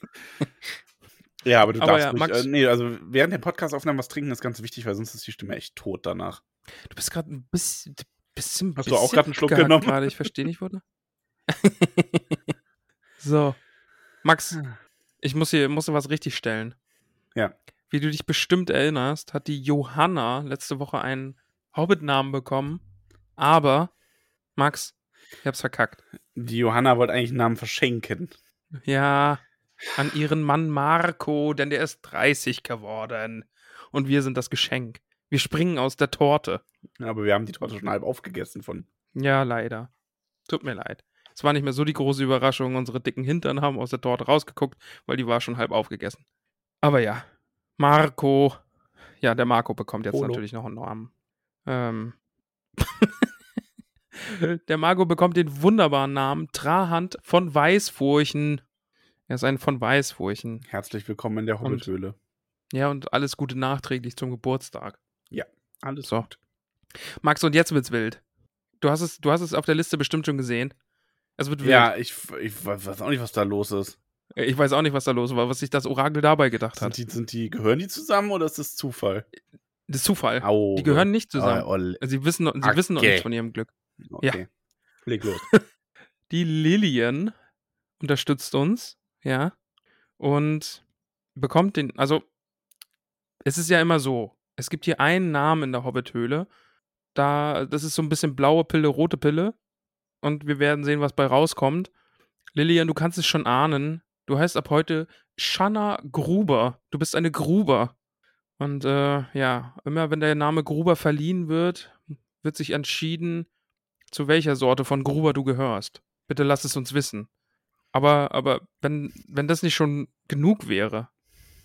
Ja, aber du Aber darfst ja, Max- äh, nee, also während der Podcastaufnahme was trinken ist ganz wichtig, weil sonst ist die Stimme echt tot danach. Du bist gerade ein bisschen. bisschen Hast du auch grad einen Schluck genommen? Gerade, ich verstehe nicht, wurde. so. Max, ich muss hier musste was richtig stellen. Ja. Wie du dich bestimmt erinnerst, hat die Johanna letzte Woche einen Hobbit-Namen bekommen. Aber, Max, ich hab's verkackt. Die Johanna wollte eigentlich einen Namen verschenken. Ja, an ihren Mann Marco, denn der ist 30 geworden. Und wir sind das Geschenk. Wir springen aus der Torte. Aber wir haben die Torte schon halb aufgegessen von Ja, leider. Tut mir leid. Es war nicht mehr so die große Überraschung. Unsere dicken Hintern haben aus der Torte rausgeguckt, weil die war schon halb aufgegessen. Aber ja, Marco. Ja, der Marco bekommt jetzt Polo. natürlich noch einen Namen. Ähm. der Marco bekommt den wunderbaren Namen Trahand von Weißfurchen. Er ist ein von Weißfurchen. Herzlich willkommen in der Hobbithöhle. Ja, und alles Gute nachträglich zum Geburtstag. Alles So. gut. Max, und jetzt wird's wild. Du hast es, du hast es auf der Liste bestimmt schon gesehen. Es wird wild. Ja, ich, ich weiß auch nicht, was da los ist. Ich weiß auch nicht, was da los war, was sich das Orakel dabei gedacht hat. Sind die, sind die, gehören die zusammen oder ist das Zufall? Das ist Zufall. Au. Die gehören nicht zusammen. Oh, oh, Sie wissen, noch- sie wissen noch Okay. nichts von ihrem Glück. okay. Leg los. Die Lillian unterstützt uns, ja, und bekommt den, also es ist ja immer so, es gibt hier einen Namen in der Hobbithöhle, da, das ist so ein bisschen blaue Pille, rote Pille und wir werden sehen, was bei rauskommt. Lillian, du kannst es schon ahnen, du heißt ab heute Shanna Gruber, du bist eine Gruber. Und äh, ja, immer wenn der Name Gruber verliehen wird, wird sich entschieden, zu welcher Sorte von Gruber du gehörst. Bitte lass es uns wissen. Aber, aber wenn, wenn das nicht schon genug wäre,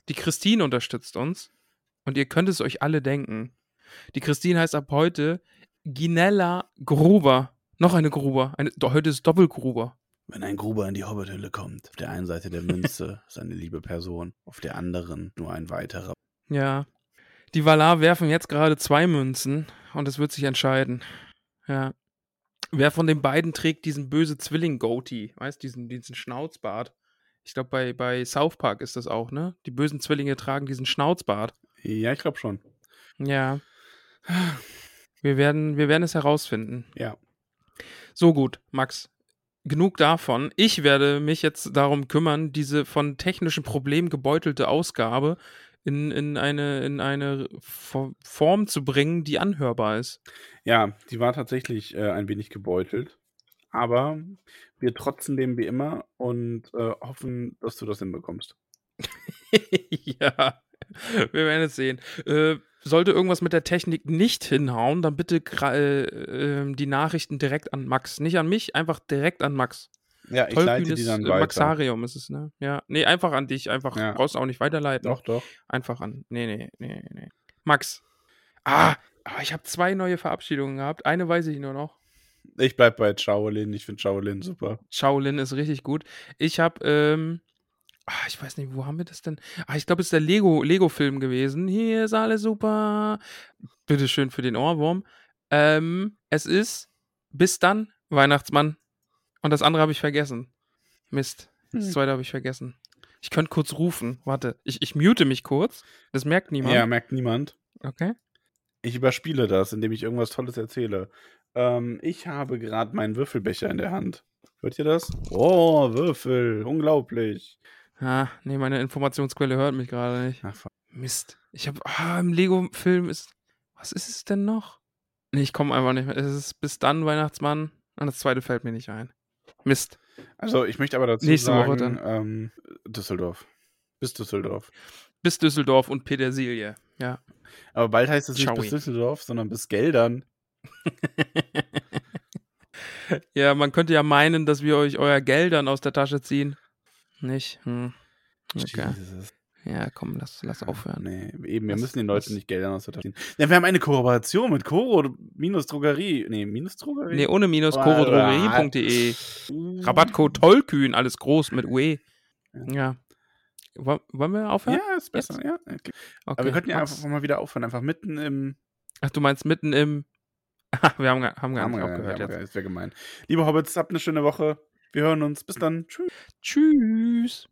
die Christine unterstützt uns und ihr könnt es euch alle denken. Die Christine heißt ab heute Ginella Gruber. Noch eine Gruber. Eine, heute ist Doppelgruber. Wenn ein Gruber in die Hobbithöhle kommt, auf der einen Seite der Münze ist eine liebe Person, auf der anderen nur ein weiterer. Ja. Die Valar werfen jetzt gerade zwei Münzen und es wird sich entscheiden. Ja. Wer von den beiden trägt diesen böse Zwilling-Goatee? Weißt diesen, diesen Schnauzbart? Ich glaube, bei, bei South Park ist das auch, ne? Die bösen Zwillinge tragen diesen Schnauzbart. Ja, ich glaube schon. Ja. Wir werden, wir werden es herausfinden. Ja. So gut, Max. Genug davon. Ich werde mich jetzt darum kümmern, diese von technischen Problemen gebeutelte Ausgabe in, in, eine, in eine Fo- Form zu bringen, die anhörbar ist. Ja, die war tatsächlich äh, ein wenig gebeutelt. Aber wir trotzen dem wie immer und äh, hoffen, dass du das hinbekommst. ja, wir werden es sehen. Äh, sollte irgendwas mit der Technik nicht hinhauen, dann bitte äh, die Nachrichten direkt an Max. Nicht an mich, einfach direkt an Max. Ja, ich leite die Tollkühnes dann äh, weiter. Maxarium ist es, ne? Ja. Nee, einfach an dich. Einfach, Ja. brauchst du auch nicht weiterleiten. Doch, doch. Einfach an. Nee, nee, nee, nee. Max. Ah, ah, ich habe zwei neue Verabschiedungen gehabt. Eine weiß ich nur noch. Ich bleib bei Shaolin. Ich finde Shaolin super. Shaolin ist richtig gut. Ich habe, ähm, ah, ich weiß nicht, wo haben wir das denn? Ah, ich glaube, es ist der Lego, Lego-Film gewesen. Hier ist alles super. Bitteschön für den Ohrwurm. Ähm, es ist bis dann, Weihnachtsmann. Und das andere habe ich vergessen. Mist. Das Hm. zweite habe ich vergessen. Ich könnte kurz rufen. Warte, ich, ich mute mich kurz. Das merkt niemand. Ja, merkt niemand. Okay. Ich überspiele das, indem ich irgendwas Tolles erzähle. Ähm, ich habe gerade meinen Würfelbecher in der Hand. Hört ihr das? Oh, Würfel. Unglaublich. Ah, nee, meine Informationsquelle hört mich gerade nicht. Ach. Mist. Ich habe, ah, im Lego-Film ist, was ist es denn noch? Nee, ich komme einfach nicht mehr. Es ist bis dann Weihnachtsmann und das zweite fällt mir nicht ein. Mist. also, ich möchte aber dazu Nächste Woche sagen, dann. Ähm, Düsseldorf. Bis Düsseldorf. Bis Düsseldorf und Petersilie. Ja. Aber bald heißt es nicht Ciao. bis Düsseldorf, sondern bis Geldern. ja, man könnte ja meinen, dass wir euch euer Geld dann aus der Tasche ziehen. Nicht? Hm. Okay. Jesus. Ja, komm, lass, lass aufhören. Nee, eben, wir Was- müssen den Leuten nicht Geldern aus der Tasche ziehen. Ja, wir haben eine Kooperation mit Koro minus Drogerie. Nee, minus Drogerie. Nee, ohne minus chorodrogerie.de. Rabattcode Tollkühn, alles groß mit UE. Ja. Woll- Wollen wir aufhören? Ja, ist besser, ja. Okay. Okay. Aber wir könnten ja einfach mal wieder aufhören, einfach mitten im. Ach, du meinst mitten im. wir haben, haben gar nicht aufgehört wir- jetzt. Das wäre gemein. Liebe Hobbits, habt eine schöne Woche. Wir hören uns. Bis dann. Tschüss. Tschüss.